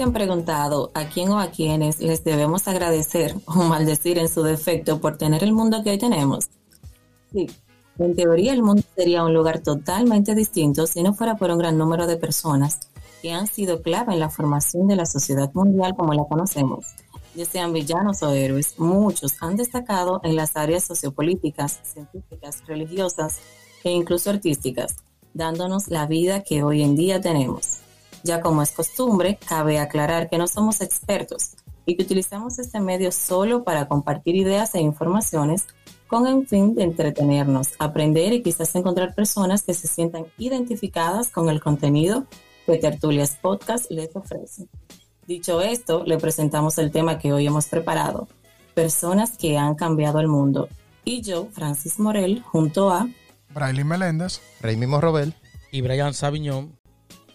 se han preguntado a quién o a quiénes les debemos agradecer o maldecir en su defecto por tener el mundo que hoy tenemos? Sí, en teoría el mundo sería un lugar totalmente distinto si no fuera por un gran número de personas que han sido clave en la formación de la sociedad mundial como la conocemos. Ya sean villanos o héroes, muchos han destacado en las áreas sociopolíticas, científicas, religiosas e incluso artísticas, dándonos la vida que hoy en día tenemos. Ya como es costumbre, cabe aclarar que no somos expertos y que utilizamos este medio solo para compartir ideas e informaciones con el fin de entretenernos, aprender y quizás encontrar personas que se sientan identificadas con el contenido que Tertulias Podcast les ofrece. Dicho esto, le presentamos el tema que hoy hemos preparado, personas que han cambiado el mundo. Y yo, Francis Morel, junto a Braille Meléndez, Mismo Robel y Brian Sabiñón.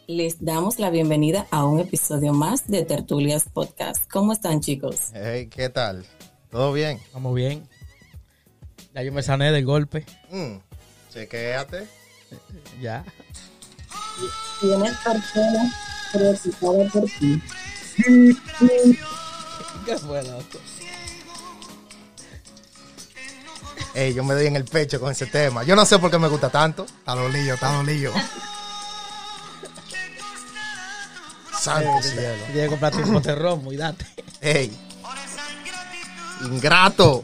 Les damos la bienvenida a un episodio más de Tertulias Podcast. ¿Cómo están, chicos? Hey, ¿qué tal? ¿Todo bien? Vamos bien. Ya yo me sané del golpe. Mm, chequéate. Ya. Tienes personas preocupadas por ti. ¿Qué fue, loco? Ey, yo me doy en el pecho con ese tema. Yo no sé por qué me gusta tanto. está dolido, está dolido. Santo cielo. Tienes que comprarte un romo y date. Ey. Ingrato.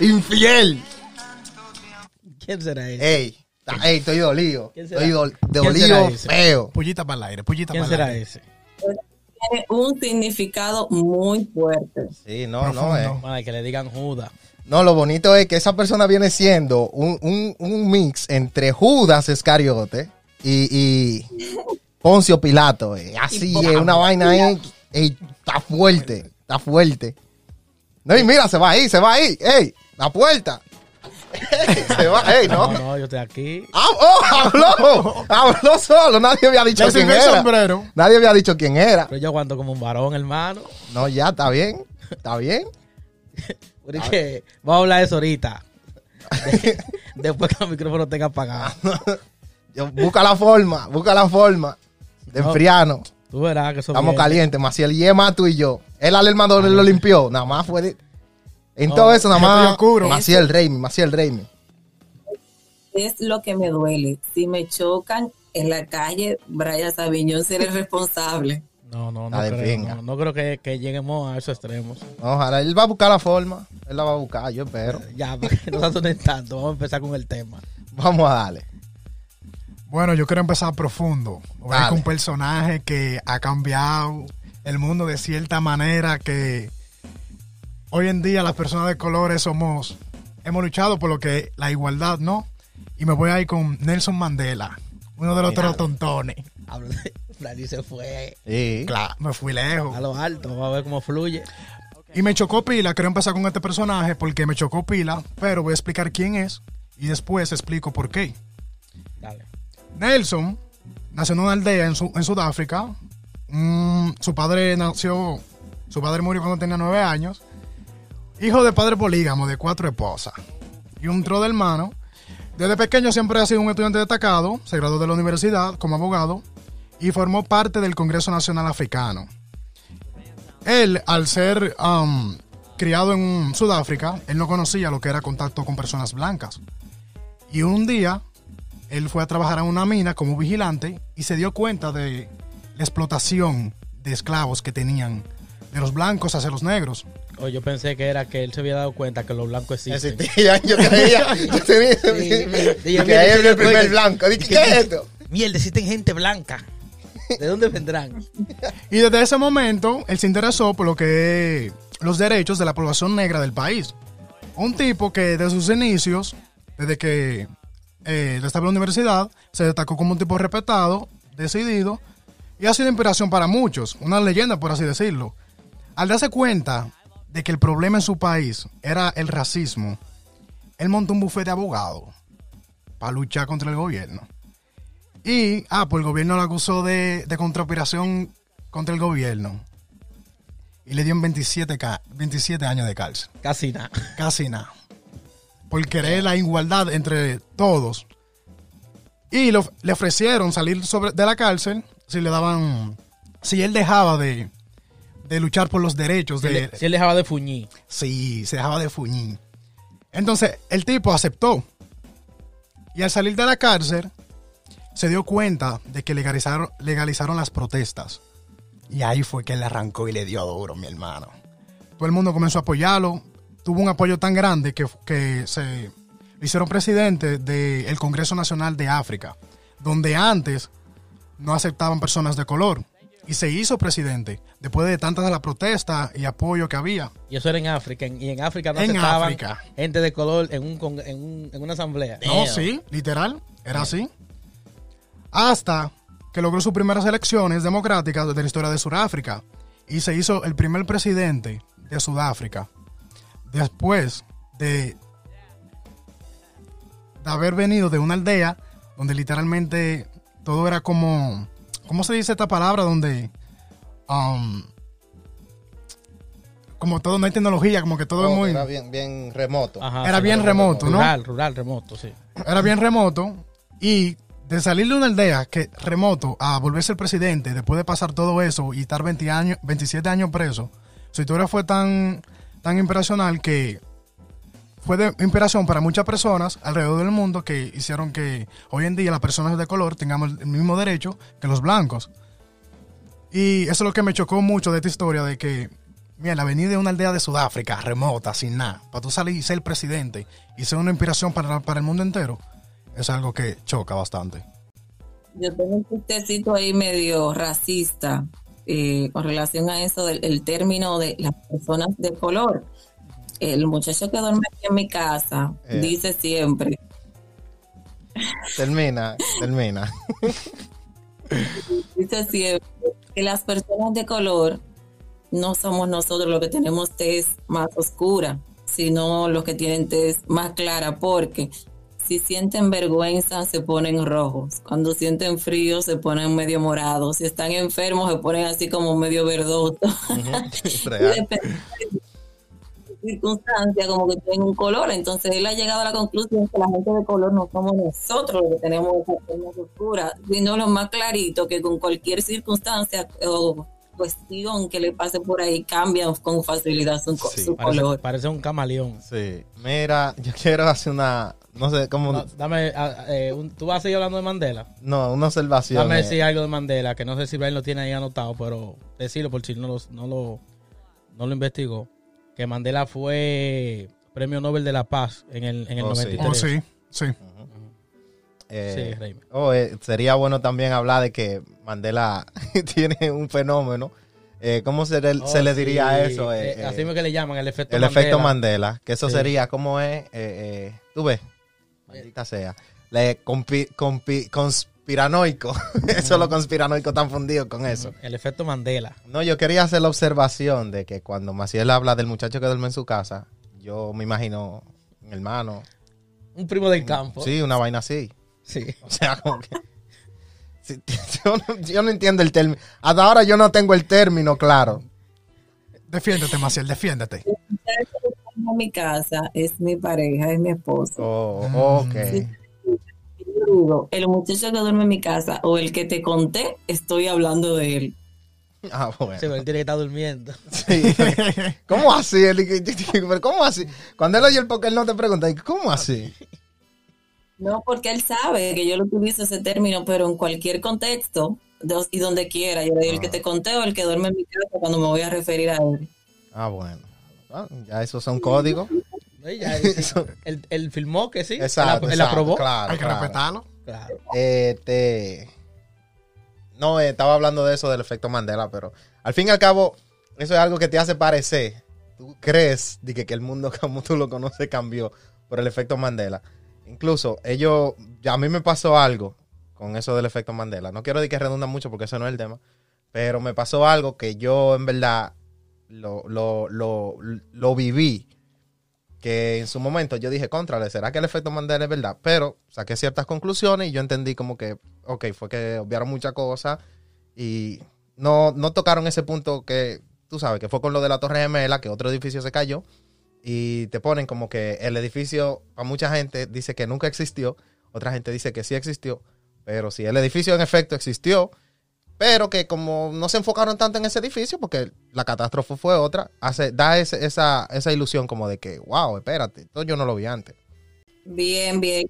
Infiel. ¿Quién será ese? Ey. Ey, estoy dolido. ¿Quién será? Estoy dol- ¿Quién dolido será feo. Pullita para el aire, pullita ¿Quién para el será aire. ese? Tiene un significado muy fuerte. Sí, no, no, eh. Que le digan Judas. No, lo bonito es que esa persona viene siendo un, un- un mix entre Judas Iscariote y, y Poncio Pilato. eh. Así es, una vaina ahí. ey, está fuerte, está fuerte. No, y mira, se va ahí, se va ahí. ¡Ey! La puerta. Ey, se va, ey, No, no. no, yo estoy aquí. Ah, oh, habló, habló solo. Nadie había dicho quién era. sombrero. Nadie había dicho quién era. Pero yo aguanto como un varón, hermano. No, ya, está bien. Está bien. Porque vamos a hablar de eso ahorita. De- después que el micrófono tenga apagado. Yo- busca la forma, busca la forma de No. enfriarnos. Tú verás que eso Estamos viene. calientes, Maciel y Emma, tú y yo. Él al hermano lo limpió, nada más fue de... En No, todo eso, nada más. Maciel Reimi, Maciel Reimi. Es lo que me duele. Si me chocan en la calle, Brian Sabiñón será el responsable. No, no, no creo. No, no creo que, que lleguemos a esos extremos. Ojalá, él va a buscar la forma, él la va a buscar, yo espero. Ya, no se tanto. Vamos a empezar con el tema. Vamos a darle. Bueno, yo quiero empezar profundo. Voy un personaje que ha cambiado el mundo de cierta manera que hoy en día las personas de colores somos, hemos luchado por lo que la igualdad, ¿no? Y me voy a ir con Nelson Mandela, uno de los Mira. trotontones. Hablo de. Nadie se fue Sí. Claro, me fui lejos. a lo alto. Vamos a ver cómo fluye. Y me chocó pila, quiero empezar con este personaje porque me chocó pila, pero voy a explicar quién es y después explico por qué. Dale. Nelson nació en una aldea en, Su- en Sudáfrica. Mm, su padre nació, su padre murió cuando tenía nueve años. Hijo de padre polígamo de cuatro esposas y un tro de hermano. Desde pequeño siempre ha sido un estudiante destacado. Se graduó de la universidad como abogado y formó parte del Congreso Nacional Africano. Él, al ser um, criado en Sudáfrica, él no conocía lo que era contacto con personas blancas. Y un día él fue a trabajar en una mina como vigilante y se dio cuenta de la explotación de esclavos que tenían de los blancos hacia los negros. Oh, yo pensé que era que él se había dado cuenta que los blancos existen. Existía, yo creía, yo tenía, Sí. que ahí era el primer blanco. Dije, ¿qué es esto? Mierda, existen gente blanca. ¿De dónde vendrán? Y desde ese momento él se interesó por lo que los derechos de la población negra del país. Un tipo que desde sus inicios, desde que eh, en la universidad, se destacó como un tipo respetado, decidido y ha sido inspiración para muchos, una leyenda por así decirlo. Al darse cuenta de que el problema en su país era el racismo, él montó un bufete de abogados para luchar contra el gobierno. Y, ah, pues el gobierno lo acusó de, de conspiración contra el gobierno. Y le dieron 27, ca- 27 años de cárcel. Casi nada. Casi nada. Por querer la igualdad entre todos. Y lo- le ofrecieron salir sobre, de la cárcel si le daban si él dejaba de, de luchar por los derechos Si, de... él, si él dejaba de fuñir. Sí, se dejaba de fuñir. Entonces, el tipo aceptó. Y al salir de la cárcel, se dio cuenta de que legalizaron, legalizaron las protestas. Y ahí fue que él arrancó y le dio duro, mi hermano. Todo el mundo comenzó a apoyarlo. Tuvo un apoyo tan grande que, que se hicieron presidente del Congreso Nacional de África, donde antes no aceptaban personas de color. Y se hizo presidente después de tantas de las protestas y apoyo que había. Y eso era en África. Y en África no En aceptaban África. gente de color en, un, en, un- en una asamblea. No, sí, literal, era así. Hasta que logró sus primeras elecciones democráticas de la historia de Sudáfrica y se hizo el primer presidente de Sudáfrica. Después de, de haber venido de una aldea donde literalmente todo era como, ¿cómo se dice esta palabra? Donde, um, como todo no hay tecnología, como que todo es Oh, muy... Era bien, bien remoto. Ajá, Era sí, bien remoto, ¿no? Rural, rural, remoto, sí. era bien remoto y de salir de una aldea que remoto a volverse el presidente después de pasar todo eso y estar 20 años, 27 años preso, su historia fue tan, tan impresional que fue de inspiración para muchas personas alrededor del mundo que hicieron que hoy en día las personas de color tengamos el mismo derecho que los blancos. Y eso es lo que me chocó mucho de esta historia de que, mira, la venida de una aldea de Sudáfrica, remota, sin nada, para tú salir y ser presidente y ser una inspiración para, para el mundo entero, es algo que choca bastante. Yo tengo un chistecito ahí medio racista eh, con relación a eso del el término de las personas de color. El muchacho que duerme aquí en mi casa Eh. dice siempre, Termina, termina. dice siempre que las personas de color no somos nosotros los que tenemos tez más oscura, sino los que tienen tez más clara, porque si sienten vergüenza se ponen rojos, cuando sienten frío se ponen medio morados, si están enfermos se ponen así como medio verdosos. Real. Depende de circunstancia como que tienen un color, entonces él ha llegado a la conclusión que la gente de color no somos nosotros los que tenemos esa oscura, sino lo más clarito que con cualquier circunstancia o cuestión que le pase por ahí cambia con facilidad su, co- Sí, su Parece, color. parece un camaleón. Sí. Mira, yo quiero hacer una, no sé, como, No, dame, eh, un- ¿Tú vas a seguir hablando de Mandela? no, una observación. Dame eh. decir algo de Mandela, que no sé si Brian lo tiene ahí anotado, pero decirlo por si no lo, no lo, no lo investigó. Que Mandela fue premio Nobel de la Paz en el, en el Oh, sí. 93. Oh, sí, sí. Eh, Sí, oh, eh, sería bueno también hablar de que Mandela tiene un fenómeno. Eh, ¿Cómo se le, Oh, se le sí. diría eso? Eh, así es que le llaman el efecto el Mandela. efecto Mandela. Que eso Sí. sería, ¿cómo es? Tú ves, maldita sea. Le compi- compi- conspiranoico. eso lo conspiranoico están fundidos con eso. El efecto Mandela. No, yo quería hacer la observación de que cuando Maciel habla del muchacho que duerme en su casa, yo me imagino mi hermano. Un primo del campo. Sí, una vaina así. Sí. O sea, como que. Sí, yo, no, yo no entiendo el término. Hasta ahora yo no tengo el término claro. Defiéndete, Maciel, defiéndete. En mi casa es mi pareja, es mi esposo. Oh, ok. Yo digo, el muchacho que duerme en mi casa o el que te conté, estoy hablando de él. Ah, Sí, bueno. pero él tiene que estar durmiendo. Sí. ¿Cómo así? ¿Cómo así? Cuando él oye el porque él no te pregunta, ¿cómo así? No, porque él sabe que yo lo utilizo ese término, pero en cualquier contexto dos- y donde quiera. Yo le digo el que te conté o el que duerme en mi casa cuando me voy a referir a él. Ah, bueno. Ah, ya esos son códigos. Él, él filmó que sí. Exacto. Él, él exacto, aprobó. Claro, Hay que claro. respetarlo. Claro. Este. No, eh, estaba hablando de eso del efecto Mandela, pero al fin y al cabo, eso es algo que te hace parecer. Tú crees de que, que el mundo como tú lo conoces cambió por el efecto Mandela. Incluso ellos, a mí me pasó algo con eso del efecto Mandela. No quiero decir que redunda mucho porque eso no es el tema, pero me pasó algo que yo en verdad lo, lo, lo, lo viví. Que en su momento yo dije, contrale, ¿será que el efecto Mandela es verdad? Pero saqué ciertas conclusiones y yo entendí como que, ok, fue que obviaron muchas cosas y no, no tocaron ese punto que, tú sabes, que fue con lo de la Torre Gemela, que otro edificio se cayó y te ponen como que el edificio, para mucha gente dice que nunca existió, otra gente dice que sí existió, pero si el edificio en efecto existió, pero que como no se enfocaron tanto en ese edificio, porque la catástrofe fue otra, hace, da ese- esa, esa ilusión como de que, wow, espérate, esto yo no lo vi antes. Bien, bien.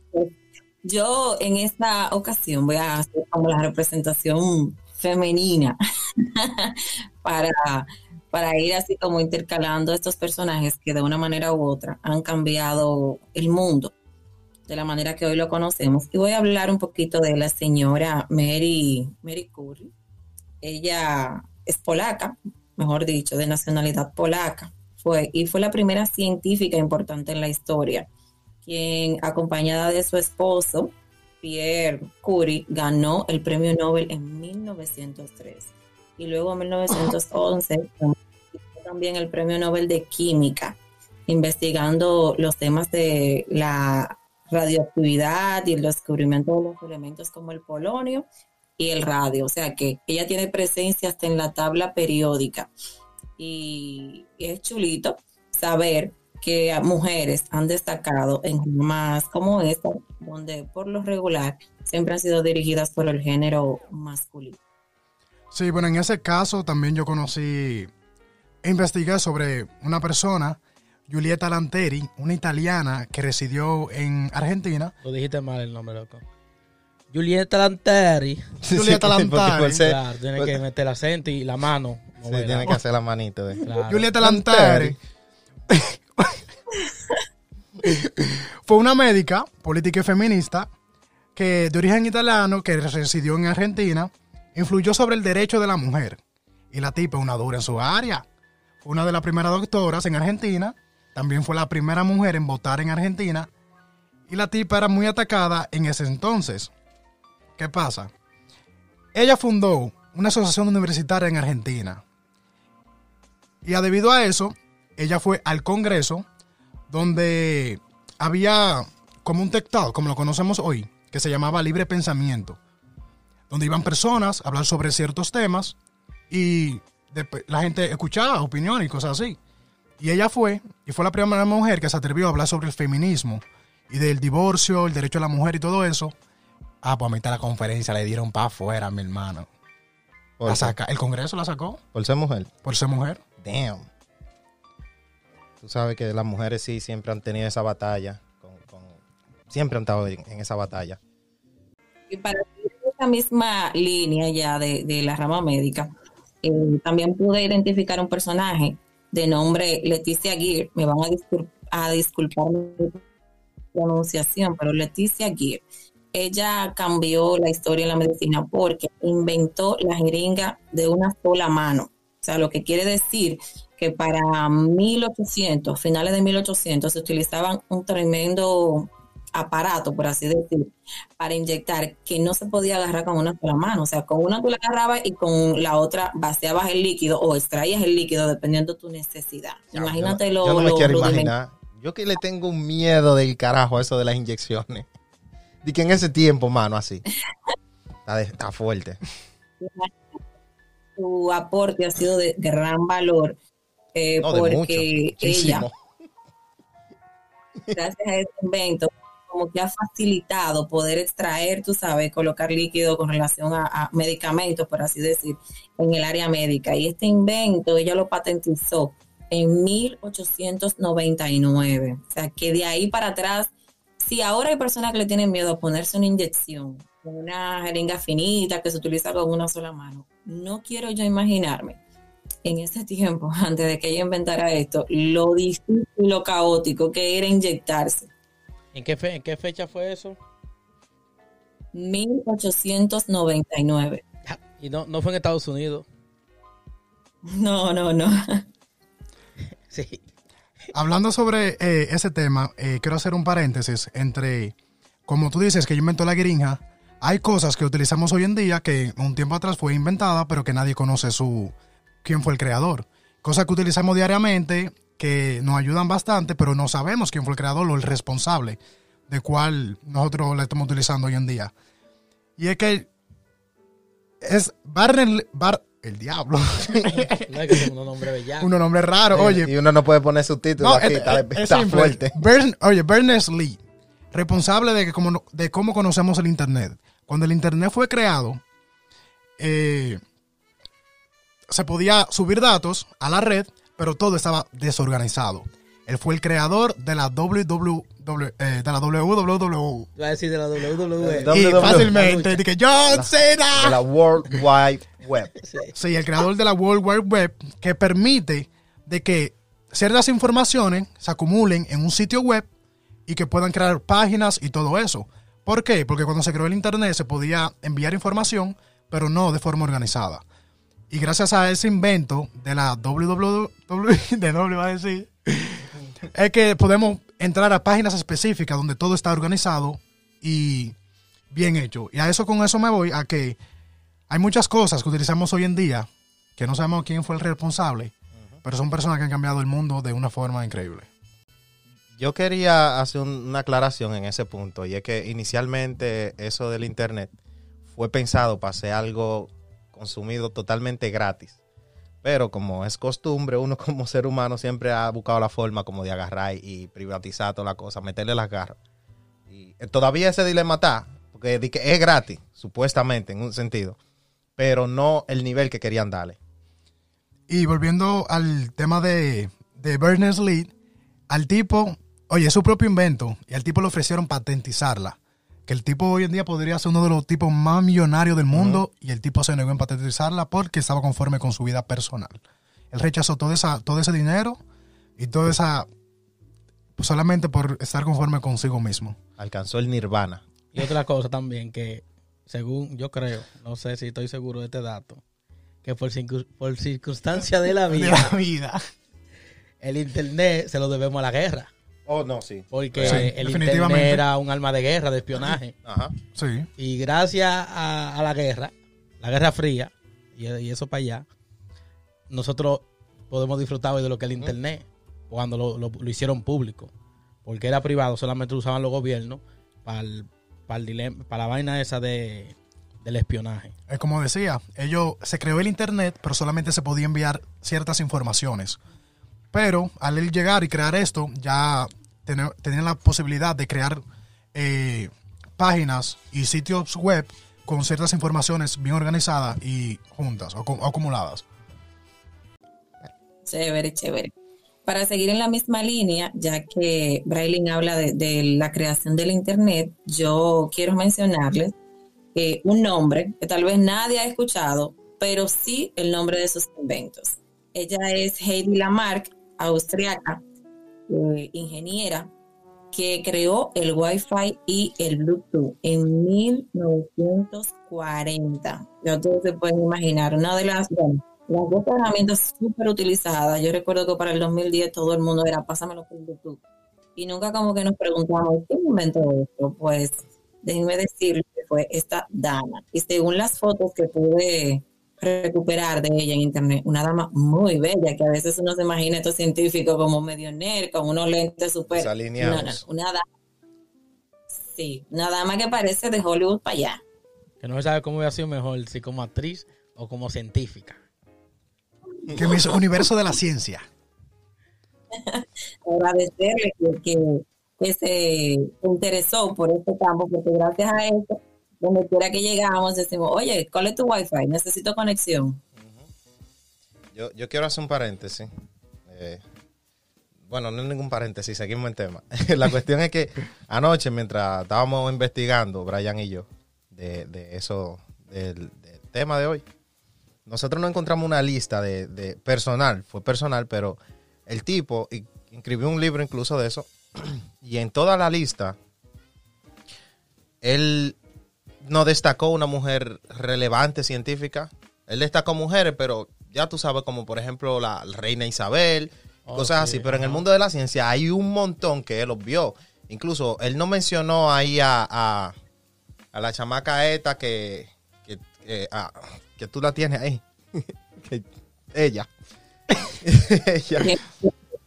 Yo en esta ocasión voy a hacer como la representación femenina para, para ir así como intercalando estos personajes que de una manera u otra han cambiado el mundo de la manera que hoy lo conocemos. Y voy a hablar un poquito de la señora Mary, Mary Curie. Ella es polaca, mejor dicho, de nacionalidad polaca. Fue, y fue la primera científica importante en la historia quien acompañada de su esposo, Pierre Curie, ganó el premio Nobel en 1903. Y luego en 1911 también el premio Nobel de Química, investigando los temas de la radioactividad y el descubrimiento de los elementos como el polonio y el radio. O sea que ella tiene presencia hasta en la tabla periódica. Y es chulito saber que mujeres han destacado en más como esta, donde por lo regular siempre han sido dirigidas por el género masculino. Sí, bueno, en ese caso también yo conocí investigué sobre una persona, Giulietta Lanteri, una italiana que residió en Argentina. Lo dijiste mal el nombre, loco. Julieta Lanteri. Julieta ser- Claro, tiene que meter el acento y la mano. sí, tiene que hacer la manito. eh. Claro. Giulietta Lanteri. Lanteri fue una médica, política y feminista, que de origen italiano, que residió en Argentina, influyó sobre el derecho de la mujer. Y la tipa, una dura en su área. Una de las primeras doctoras en Argentina. También fue la primera mujer en votar en Argentina. Y la tipa era muy atacada en ese entonces. ¿Qué pasa? Ella fundó una asociación universitaria en Argentina. Y debido a eso, ella fue al Congreso, donde había como un tectado, como lo conocemos hoy, que se llamaba Libre Pensamiento, donde iban personas a hablar sobre ciertos temas y después la gente escuchaba opiniones y cosas así. Y ella fue, y fue la primera mujer que se atrevió a hablar sobre el feminismo y del divorcio, el derecho a la mujer y todo eso. Ah, pues a mitad de la conferencia le dieron para afuera, mi hermano. Por, La saca, el Congreso la sacó por ser mujer. por ser mujer. Damn. Tú sabes que las mujeres sí siempre han tenido esa batalla. con- con- siempre han estado en, en esa batalla. Y para seguir esa misma línea ya de, de la rama médica, eh, también pude identificar un personaje de nombre Leticia Gear. Me van a, a disculpar mi pronunciación, pero Leticia Gear. Ella cambió la historia en la medicina porque inventó la jeringa de una sola mano. O sea, lo que quiere decir que para 1800, finales de 1800, se utilizaban un tremendo aparato, por así decir, para inyectar que no se podía agarrar con una sola mano. O sea, con una tú la agarrabas y con la otra vaciabas el líquido o extraías el líquido dependiendo de tu necesidad. Imagínate yo, lo, yo no me lo quiero imaginar. Yo que le tengo un miedo del carajo a eso de las inyecciones. Y que en ese tiempo, mano, así. Está, de- está fuerte. Su aporte ha sido de gran valor eh, No, porque ella, gracias a este invento, como que ha facilitado poder extraer, tú sabes, colocar líquido con relación a, medicamentos, por así decir, en el área médica. Y este invento ella lo patentizó en 1899. O sea, que de ahí para atrás, si ahora hay personas que le tienen miedo a ponerse una inyección, una jeringa finita que se utiliza con una sola mano, no quiero yo imaginarme en ese tiempo, antes de que ella inventara esto, lo difícil y lo caótico que era inyectarse. ¿En qué, fe- ¿En qué fecha fue eso? 1899. Y no, no fue en Estados Unidos. No, no, no. Sí. Hablando sobre eh, ese tema, eh, quiero hacer un paréntesis entre, como tú dices, que yo inventó la grinja, hay cosas que utilizamos hoy en día que un tiempo atrás fue inventada, pero que nadie conoce su quién fue el creador. Cosas que utilizamos diariamente que nos ayudan bastante, pero no sabemos quién fue el creador o el responsable de cuál nosotros la estamos utilizando hoy en día. Y es que es Barney, Bar, el diablo, No es que son unos nombres bellaco. un nombre raro, oye. Y uno no puede poner subtítulos No, aquí. es, está es- es fuerte. Bern- oye, Berners-Lee, responsable de, que como, de cómo conocemos el Internet. Cuando el Internet fue creado, eh, se podía subir datos a la red, pero todo estaba desorganizado. Él fue el creador de la WWW, eh, de la WWW. Iba a decir de la WWE. Y WWE. fácilmente dije, John de Cena. la World Wide Web. Sí. Sí, el creador de la World Wide Web que permite de que ciertas informaciones se acumulen en un sitio web y que puedan crear páginas y todo eso. ¿Por qué? Porque cuando se creó el Internet se podía enviar información, pero no de forma organizada. Y gracias a ese invento de la WWW, de va a decir, es que podemos entrar a páginas específicas donde todo está organizado y bien hecho. Y a eso con eso me voy a que hay muchas cosas que utilizamos hoy en día que no sabemos quién fue el responsable, pero son personas que han cambiado el mundo de una forma increíble. Yo quería hacer un- una aclaración en ese punto, y es que inicialmente eso del Internet fue pensado para ser algo consumido totalmente gratis. Pero como es costumbre, uno como ser humano siempre ha buscado la forma como de agarrar y privatizar toda la cosa, meterle las garras. Y eh, todavía ese dilema está, porque es gratis, supuestamente, en un sentido, pero no el nivel que querían darle. Y volviendo al tema de, de Berners-Lee, al tipo, oye, es su propio invento, y al tipo le ofrecieron patentizarla. Que el tipo hoy en día podría ser uno de los tipos más millonarios del mundo, y el tipo se negó en patentizarla porque estaba conforme con su vida personal. Él rechazó todo, esa, todo ese dinero y toda esa. pues, solamente por estar conforme consigo mismo. Alcanzó el nirvana. Y otra cosa también que, según yo creo, no sé si estoy seguro de este dato, que por, circun- por circunstancia de la De vida, la vida. el internet se lo debemos a la guerra. Oh, no, sí. Porque Sí, el internet era un arma de guerra, de espionaje. Ajá. Sí. Y gracias a, a la guerra, la Guerra Fría, y, y eso para allá, nosotros podemos disfrutar hoy de lo que es el Internet, cuando lo, lo- lo hicieron público. Porque era privado, solamente lo usaban los gobiernos para el- para el dilema- para la vaina esa de, del espionaje. Es como decía, ellos se creó el internet, pero solamente se podía enviar ciertas informaciones. Pero al él llegar y crear esto, ya ten- tenían la posibilidad de crear eh, páginas y sitios web con ciertas informaciones bien organizadas y juntas o, cu- acumuladas. Chévere, chévere. Para seguir en la misma línea, ya que Brailin habla de, de la creación del Internet, yo quiero mencionarles eh, un nombre que tal vez nadie ha escuchado, pero sí el nombre de sus inventos. Ella es Heidi Lamarck, austriaca, eh, ingeniera, que creó el Wi-Fi y el Bluetooth en 1940. Ya ustedes se pueden imaginar, una de las, las dos herramientas súper utilizadas. Yo recuerdo que para el 2010 todo el mundo era, pásamelo por Bluetooth. Y nunca como que nos preguntamos, ¿qué inventó esto? Pues déjenme decirles que fue esta dama. Y según las fotos que pude recuperar de ella en internet, una dama muy bella, que a veces uno se imagina estos científicos como medio nerd, con unos lentes súper... Desalineados. No, no, una dama... Sí, una dama que parece de Hollywood para allá. Que no se sabe cómo hubiera sido mejor, si como actriz o como científica. Que mi universo de la ciencia. agradecerle que, que, que se interesó por este campo, porque gracias a esto, donde quiera que llegamos, decimos, oye, ¿cuál es tu wifi? Necesito conexión. Yo, yo quiero hacer un paréntesis. Eh, bueno, no es ningún paréntesis, seguimos en tema. la cuestión es que anoche, mientras estábamos investigando, Brian y yo, de, de eso, del, del tema de hoy, nosotros no encontramos una lista de, de personal, fue personal, pero el tipo escribió un libro incluso de eso, y en toda la lista, él no destacó una mujer relevante científica. Él destacó mujeres, pero ya tú sabes, como por ejemplo la reina Isabel, Oh, cosas sí, así. Pero en el mundo de la ciencia hay un montón que él vio. Incluso él no mencionó ahí a, a, a la chamaca esta que, que, que, ah, que tú la tienes ahí. Que- ella. ella.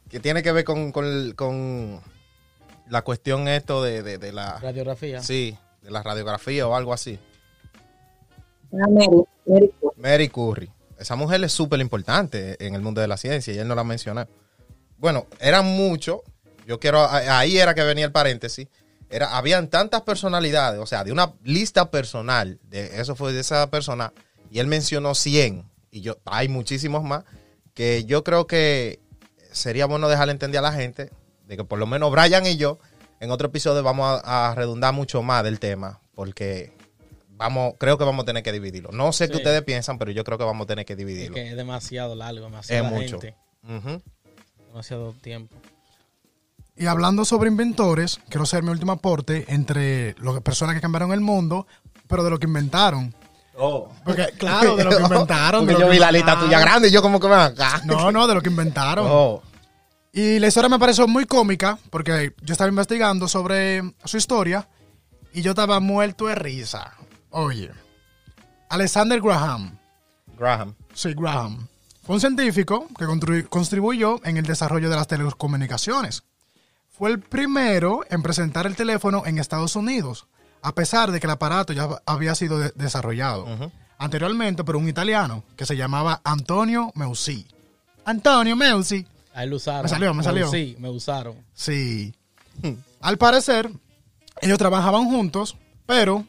Que tiene que ver con, con, con la cuestión esto de, de, de la... Radiografía. Sí, de la radiografía o algo así. Ah, Mary, Mary, Mary Curry. Esa mujer es súper importante en el mundo de la ciencia y él no la mencionó. Bueno, eran muchos. Yo quiero, ahí era que venía el paréntesis. Era, habían tantas personalidades, o sea, de una lista personal, de eso fue de esa persona, y él mencionó 100, y yo, hay muchísimos más, que yo creo que sería bueno dejarle entender a la gente de que por lo menos Brian y yo, en otro episodio vamos a, a redundar mucho más del tema, porque vamos, creo que vamos a tener que dividirlo. No sé qué ustedes piensan, pero yo creo que vamos a tener que Es dividirlo. que es demasiado largo, Es demasiado mucho. gente, Ujú. demasiado tiempo. Y hablando sobre inventores, quiero hacer mi último aporte entre las personas que cambiaron el mundo, pero de lo que inventaron. Porque, claro, de lo que inventaron. de Porque lo yo que vi la lista inventaron. tuya grande y yo como que ven acá. No, no, de lo que inventaron. Oh. Y la historia me pareció muy cómica porque yo estaba investigando sobre su historia y yo estaba muerto de risa. Oye, Alexander Graham, Graham. sí, Graham, fue un científico que contribu- contribuyó en el desarrollo de las telecomunicaciones. Fue el primero en presentar el teléfono en Estados Unidos, a pesar de que el aparato ya había sido de- desarrollado anteriormente por un italiano que se llamaba Antonio Meucci. Antonio Meucci. Ahí lo usaron. Me salió, me salió. Sí, me usaron. Sí. Al parecer, ellos trabajaban juntos, pero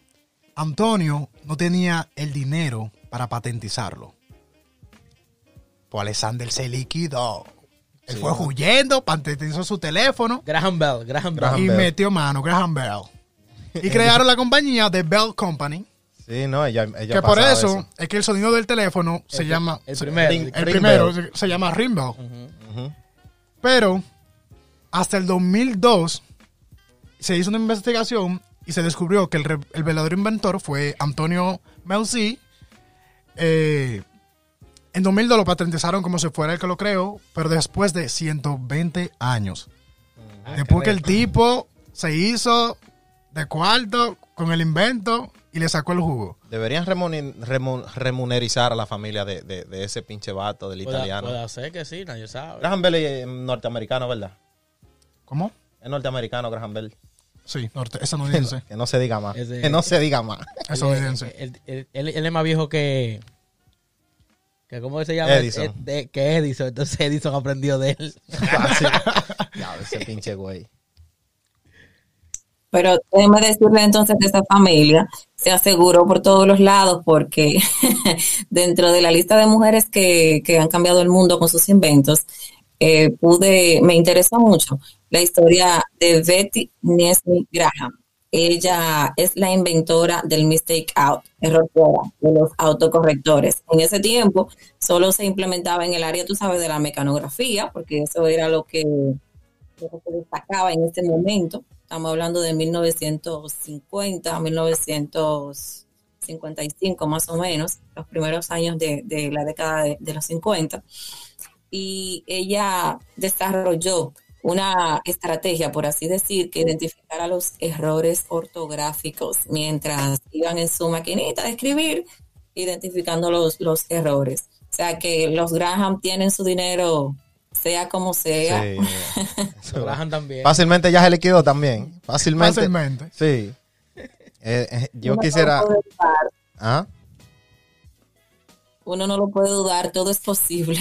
Antonio no tenía el dinero para patentizarlo. Pues Alexander se liquidó. Él fue huyendo, patentizó su teléfono Graham Bell, Graham Bell. Graham y Bell. metió mano, Graham Bell. Y crearon la compañía de Bell Company, Sí, no, ella, ella que por eso, es que el sonido del teléfono se llama... el primero. El se, llama Ring Bell. Ujú. Pero hasta el 2002 se hizo una investigación y se descubrió que el, el verdadero inventor fue Antonio Meucci. Eh, en 2002 lo patentizaron como si fuera el que lo creó, pero después de 120 años. Ah, después que el tipo se hizo de cuarto con el invento y le sacó el jugo. Deberían remunerizar a la familia de, de- de ese pinche vato del Puede, italiano. puede ser que sí, nadie sabe. Graham Bell es norteamericano, ¿verdad? ¿Cómo? Es norteamericano Graham Bell. Sí, norte, estadounidense. Que no se diga más. Ese- Que no se diga más. estadounidense. Él, él- él- él es más viejo que. que ¿Cómo se llama? Edison. Que Edison. Entonces Edison aprendió de él. Fácil. Ya, ese pinche güey. Pero déjeme decirle entonces que esta familia se aseguró por todos los lados porque dentro de la lista de mujeres que, que han cambiado el mundo con sus inventos, eh, pude, me interesó mucho la historia de Betty Nesmith Graham. Ella es la inventora del mistake out, error prueba, de los autocorrectores. En ese tiempo solo se implementaba en el área, tú sabes, de la mecanografía, porque eso era lo que, lo que se destacaba en ese momento. Estamos hablando de 1950, 1955 más o menos, los primeros años de, la década de, los 50. Y ella desarrolló una estrategia, por así decir, que identificara los errores ortográficos mientras iban en su maquinita de escribir, identificando los errores. O sea que los Graham tienen su dinero, sea como sea. Sí. Eso- Graham también. Fácilmente ya se liquidó también. Fácilmente. Fácilmente. Sí. Eh, eh, yo Uno no quisiera. lo puede dudar, ¿Ah? Uno no lo puede dudar, todo es posible.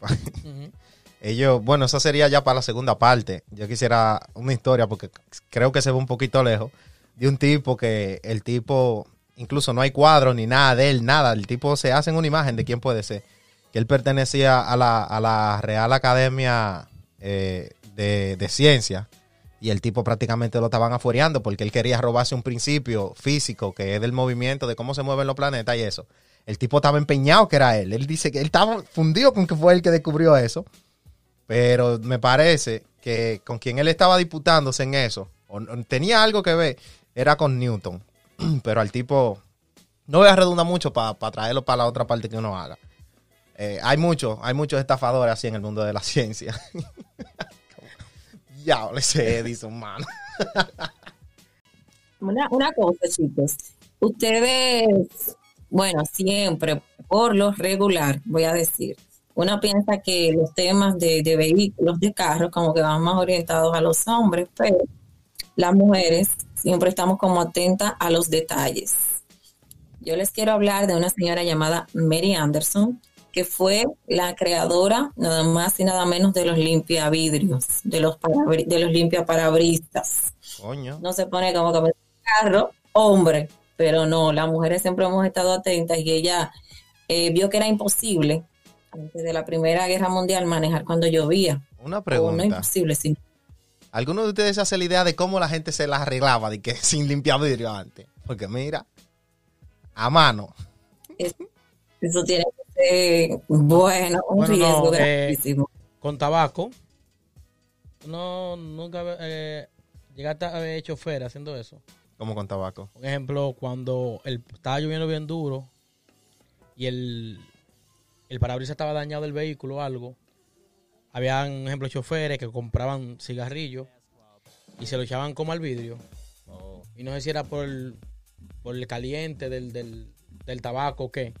Ellos, bueno, eso sería ya para la segunda parte. Yo quisiera una historia porque creo que se ve un poquito lejos de un tipo que el tipo, incluso no hay cuadros ni nada de él, nada. El tipo se hace una imagen de quién puede ser. Él pertenecía a la, a la Real Academia eh, de, de Ciencia y el tipo prácticamente lo estaban afuereando porque él quería robarse un principio físico que es del movimiento, de cómo se mueven los planetas y eso. El tipo estaba empeñado que era él. Él dice que él estaba fundido con que fue él que descubrió eso. Pero me parece que con quien él estaba disputándose en eso, o tenía algo que ver, era con Newton. Pero al tipo, no voy a redundar mucho para traerlo para la otra parte que uno haga. Eh, hay muchos, hay muchos estafadores así en el mundo de la ciencia. ya, ese Edison, mano. Una, cosa, chicos. Ustedes, bueno, siempre, por lo regular, voy a decir, uno piensa que los temas de, de vehículos, de carros, como que van más orientados a los hombres, pero las mujeres siempre estamos como atentas a los detalles. Yo les quiero hablar de una señora llamada Mary Anderson, que fue la creadora nada más y nada menos de los limpiavidrios, de los, de los limpiaparabrisas Coño. no se pone como que carro, hombre. pero no, las mujeres siempre hemos estado atentas y ella eh, vio que era imposible antes de la Primera Guerra Mundial manejar cuando llovía. Una O pregunta. no imposible, sí. ¿Alguno de ustedes hace la idea de cómo la gente se las arreglaba de que sin limpiar vidrio antes? Porque mira, a mano. Eso tiene bueno, un Bueno, no, riesgo eh, grandísimo. Con tabaco. No, nunca eh, llegaste a haber hecho fuera haciendo eso. Como con tabaco. Por ejemplo, cuando el, estaba lloviendo bien duro y el, el parabrisas estaba dañado del vehículo o algo, habían, por ejemplo, choferes que compraban cigarrillos y se lo echaban como al vidrio. Y no sé si era por el, por el caliente del, del, del tabaco o qué,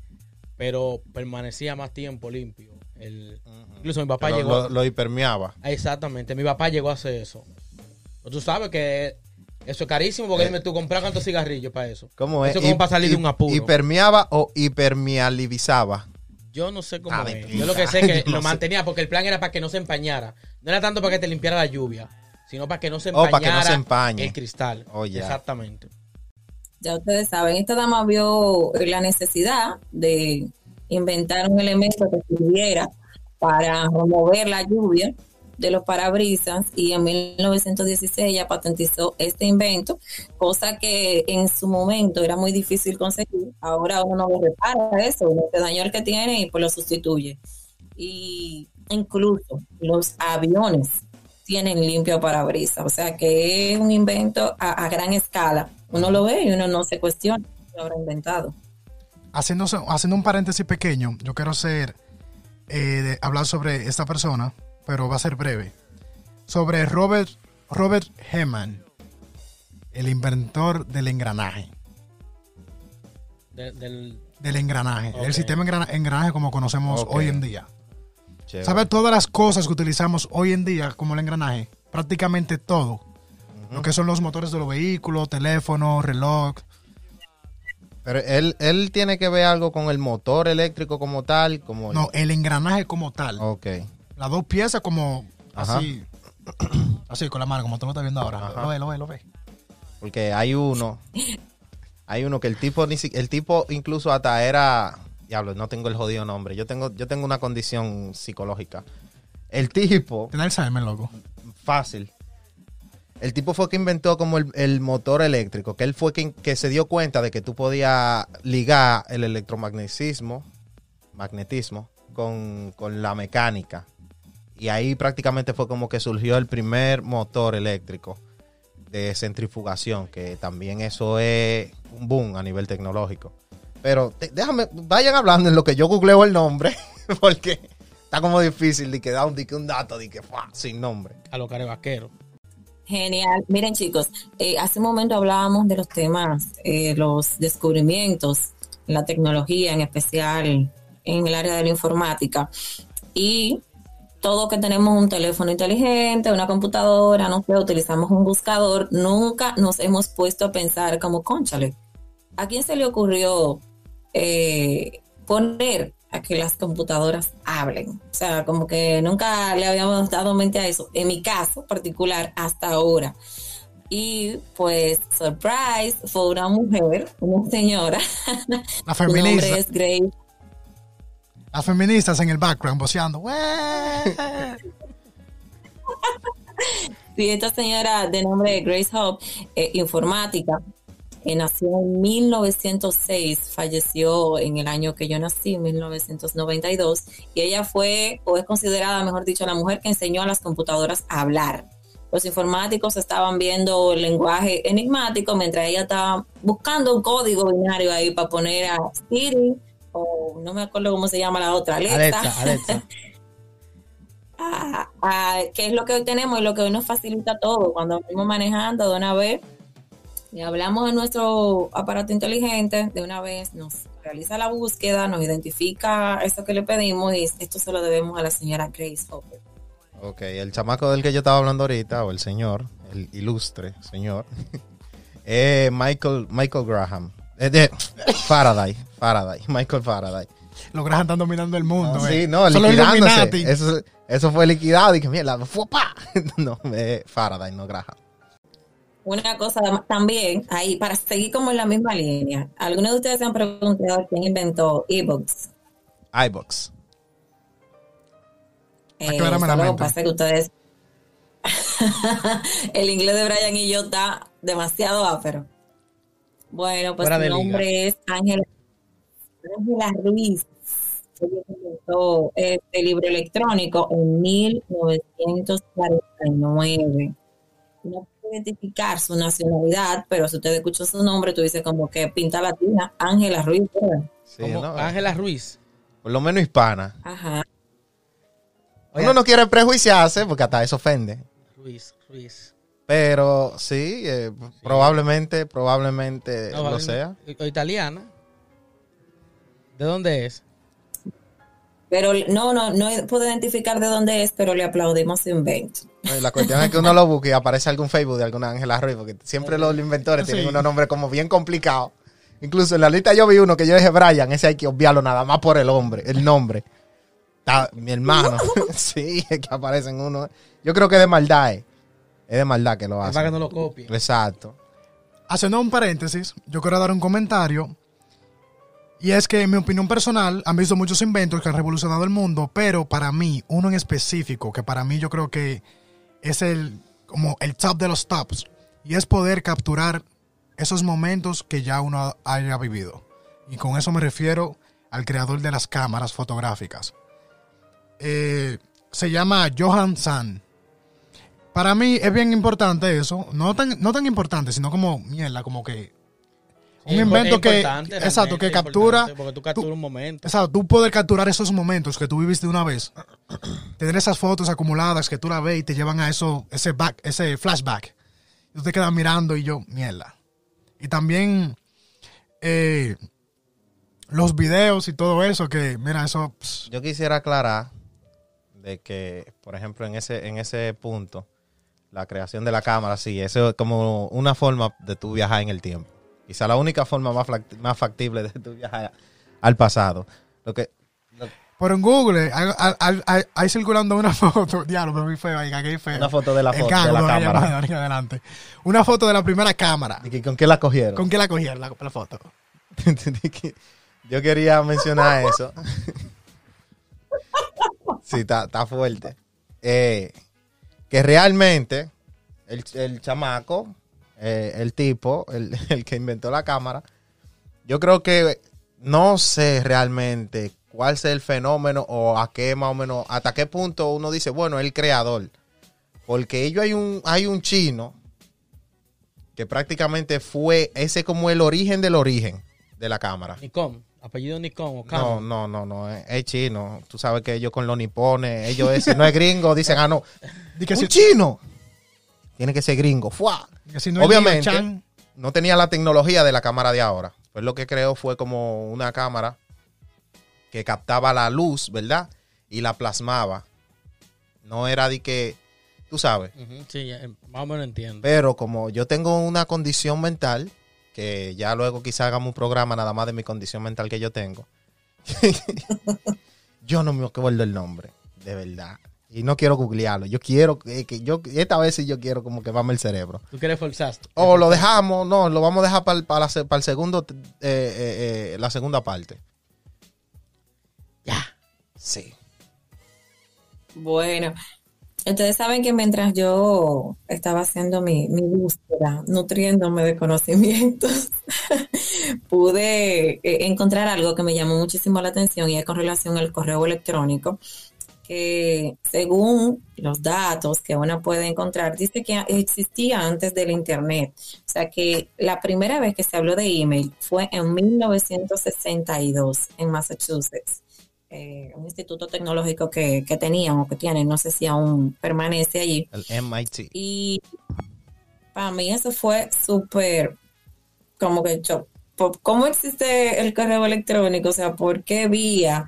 pero permanecía más tiempo limpio. El, incluso mi papá llegó... lo- lo hipermeaba. Exactamente, mi papá llegó a hacer eso. Pero Tú sabes que eso es carísimo porque Eh. dime tú compras cuántos cigarrillos para eso. ¿Cómo es? Eso es como para salir de un apuro. ¿Hipermeaba o hipermealizaba? Yo no sé cómo Ah, es. Yo lo que sé es que no lo sé. mantenía porque el plan era para que no se empañara. No era tanto para que te limpiara la lluvia, sino para que no se Oh, empañara para que no se empañe. el cristal. Oh, ya. Exactamente. Ya ustedes saben, esta dama vio la necesidad de inventar un elemento que sirviera para remover la lluvia de los parabrisas y en 1916 ella patentizó este invento, cosa que en su momento era muy difícil conseguir. Ahora uno no repara eso, se dañó el que tiene y pues lo sustituye. Y incluso los aviones tienen limpio parabrisas, o sea que es un invento a gran escala. Uno lo ve y uno no se cuestiona, lo habrá inventado. Haciendo, haciendo un paréntesis pequeño, yo quiero ser, eh, de- hablar sobre esta persona, pero va a ser breve. Sobre Robert, Robert Heman, el inventor del engranaje. De- del, Del engranaje, Ok. el sistema engrana- engranaje como conocemos hoy en día. Chévere. ¿Sabe todas las cosas que utilizamos hoy en día como el engranaje? Prácticamente todo. Lo que son los motores de los vehículos, teléfonos, reloj. Pero él, él tiene que ver algo con el motor eléctrico como tal, como... No, el engranaje como tal. Ok. Las dos piezas como Ajá. así. Así con la mano, como tú lo estás viendo ahora. Ajá. Lo ve, lo ve, lo ve. Porque hay uno, hay uno que el tipo ni el tipo incluso hasta era, diablo, no tengo el jodido nombre. Yo tengo, yo tengo una condición psicológica. El tipo, Tiene Alzheimer, loco. fácil. El tipo fue que inventó como el, motor eléctrico, que él fue quien que se dio cuenta de que tú podías ligar el electromagnetismo, magnetismo, con, con la mecánica. Y ahí prácticamente fue como que surgió el primer motor eléctrico de centrifugación, que también eso es un boom a nivel tecnológico. Pero déjame, vayan hablando en lo que yo googleo el nombre, porque está como difícil de que da un, que un dato de que sin nombre. a los carevaqueros. Genial. Miren chicos, eh, hace un momento hablábamos de los temas, eh, los descubrimientos, en la tecnología, en especial en el área de la informática. Y todo que tenemos un teléfono inteligente, una computadora, no sé, utilizamos un buscador, nunca nos hemos puesto a pensar como, conchale, ¿a quién se le ocurrió eh, poner a que las computadoras hablen? O sea, como que nunca le habíamos dado mente a eso. En mi caso particular, hasta ahora. Y pues, surprise, fue una mujer, una señora. La Su nombre feminista, es Grace las feministas en el background voceando. Sí, esta señora de nombre Grace Hope, eh, informática, nació en 1906, falleció en el año que yo nací, 1992, y ella fue, o es considerada, mejor dicho, la mujer que enseñó a las computadoras a hablar. Los informáticos estaban viendo el lenguaje enigmático mientras ella estaba buscando un código binario ahí para poner a Siri, o no me acuerdo cómo se llama la otra, Alexa, Alexa. a, a qué es lo que hoy tenemos y lo que hoy nos facilita todo. Cuando venimos manejando de una vez y hablamos de nuestro aparato inteligente, de una vez nos realiza la búsqueda, nos identifica eso que le pedimos y esto se lo debemos a la señora Grace Hopper. Ok, el chamaco del que yo estaba hablando ahorita, o el señor, el ilustre señor, es Michael, Michael Graham. Es de Faraday, Faraday, Michael Faraday. Los Graham están dominando el mundo. Ah, eh. sí, no, Son los liquidándose. Eso, eso fue liquidado y que mierda, fue pa. No, es Faraday, no Graham. Una cosa también, ahí, para seguir como en la misma línea. ¿Algunos de ustedes se han preguntado quién inventó ebooks? iBooks. Eh, solo pasa que ustedes... el inglés de Brian y yo está demasiado ápero. Bueno, pues su nombre es Ángela, Ángela Ruiz. Ella inventó este libro electrónico en 1949. No puede identificar su nacionalidad, pero si usted escucha su nombre, tú dices como que pinta latina, Ángela Ruiz. Ángela Ruiz. Por lo menos hispana. Ajá. Uno no quiere prejuiciarse porque hasta eso ofende. Ruiz, Ruiz. Pero sí, eh, probablemente, probablemente lo sea. O italiana. ¿De dónde es? Pero no, no, no puedo identificar de dónde es, pero le aplaudimos su invento. La cuestión es que uno lo busque y aparece algún Facebook de alguna Ángela Ruiz, porque siempre los inventores tienen unos nombres como bien complicados. Incluso en la lista yo vi uno que yo dije Brian, ese hay que obviarlo nada más por el hombre, el nombre. mi hermano. sí, es que aparecen uno. Yo creo que de maldad es. Es de maldad que lo hace. para que no lo copie. Exacto. Haciendo un paréntesis, yo quiero dar un comentario. Y es que en mi opinión personal, han visto muchos inventos que han revolucionado el mundo, pero para mí, uno en específico, que para mí yo creo que es el como el top de los tops, y es poder capturar esos momentos que ya uno haya vivido. Y con eso me refiero al creador de las cámaras fotográficas. Eh, se llama Johan San. Para mí es bien importante eso. No tan, no tan importante, sino como mierda, como que. Un invento que. Exacto, que captura. Porque tú capturas un momento. Exacto, tú poder capturar esos momentos que tú viviste una vez. tener esas fotos acumuladas que tú la ves y te llevan a eso, ese back, ese flashback. Y tú te quedas mirando y yo, mierda. Y también eh, los videos y todo eso, que mira, eso. Yo quisiera aclarar de que, por ejemplo, en ese, en ese punto la creación de la cámara, sí, eso es como una forma de tu viajar en el tiempo. Quizá la única forma más, más factible de tu viajar al pasado. Lo que, Pero en Google hay, circulando una foto, diablo, pero muy feo, ahí, feo. Una foto de la, foto, de la cámara. adelante. Una foto de la primera cámara. ¿Con qué la cogieron? ¿Con qué la cogieron la, la foto? Yo quería mencionar eso. sí, está fuerte. Eh, que realmente el, chamaco, eh, el tipo, el, que inventó la cámara, yo creo que no sé realmente cuál es el fenómeno o a qué más o menos, hasta qué punto uno dice, bueno, el creador. Porque ellos hay un, hay un chino que prácticamente fue ese como el origen del origen de la cámara. Nikon, apellido Nikon o No, no, no, no, es, chino. Tú sabes que ellos con los nipones, ellos no es gringo, dicen, ah, no, un chino. Tiene que ser gringo. ¡Fua! Obviamente, no tenía la tecnología de la cámara de ahora. Pues lo que creó fue como una cámara que captaba la luz, ¿verdad? Y la plasmaba. No era de que, tú sabes. Sí, más o menos entiendo. Pero como yo tengo una condición mental, que ya luego quizá hagamos un programa nada más de mi condición mental que yo tengo. yo no me acuerdo el nombre, de verdad. Y no quiero googlearlo. Yo quiero que, yo esta vez sí yo quiero como que vame el cerebro. ¿Tú quieres forzar? O lo dejamos, no, lo vamos a dejar para, para, el segundo, eh, eh, eh, la segunda parte. Ya. Sí. Bueno, ustedes saben que mientras yo estaba haciendo mi, mi búsqueda, nutriéndome de conocimientos, pude encontrar algo que me llamó muchísimo la atención y es con relación al correo electrónico que según los datos que uno puede encontrar, dice que existía antes del Internet. O sea que la primera vez que se habló de email fue en 1962 en Massachusetts. Eh, un instituto tecnológico que, que tenían o que tienen, no sé si aún permanece allí. El MIT. Y para mí eso fue súper, como que yo, ¿cómo existe el correo electrónico? O sea, ¿por qué vía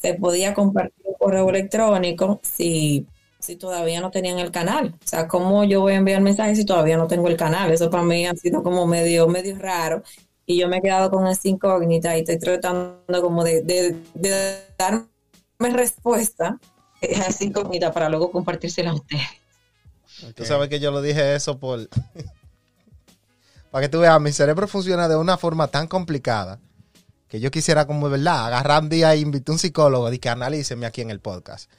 se podía compartir un correo electrónico si, si todavía no tenían el canal. O sea, ¿cómo yo voy a enviar mensajes si todavía no tengo el canal? Eso para mí ha sido como medio, medio raro. Y yo me he quedado con esa incógnita y estoy tratando como de, darme respuesta a esa incógnita para luego compartírsela a ustedes. Tú sabes que yo lo dije eso por, Para que tú veas, mi cerebro funciona de una forma tan complicada que yo quisiera, como de verdad, agarrar un día e invitar a un psicólogo y que analíceme aquí en el podcast.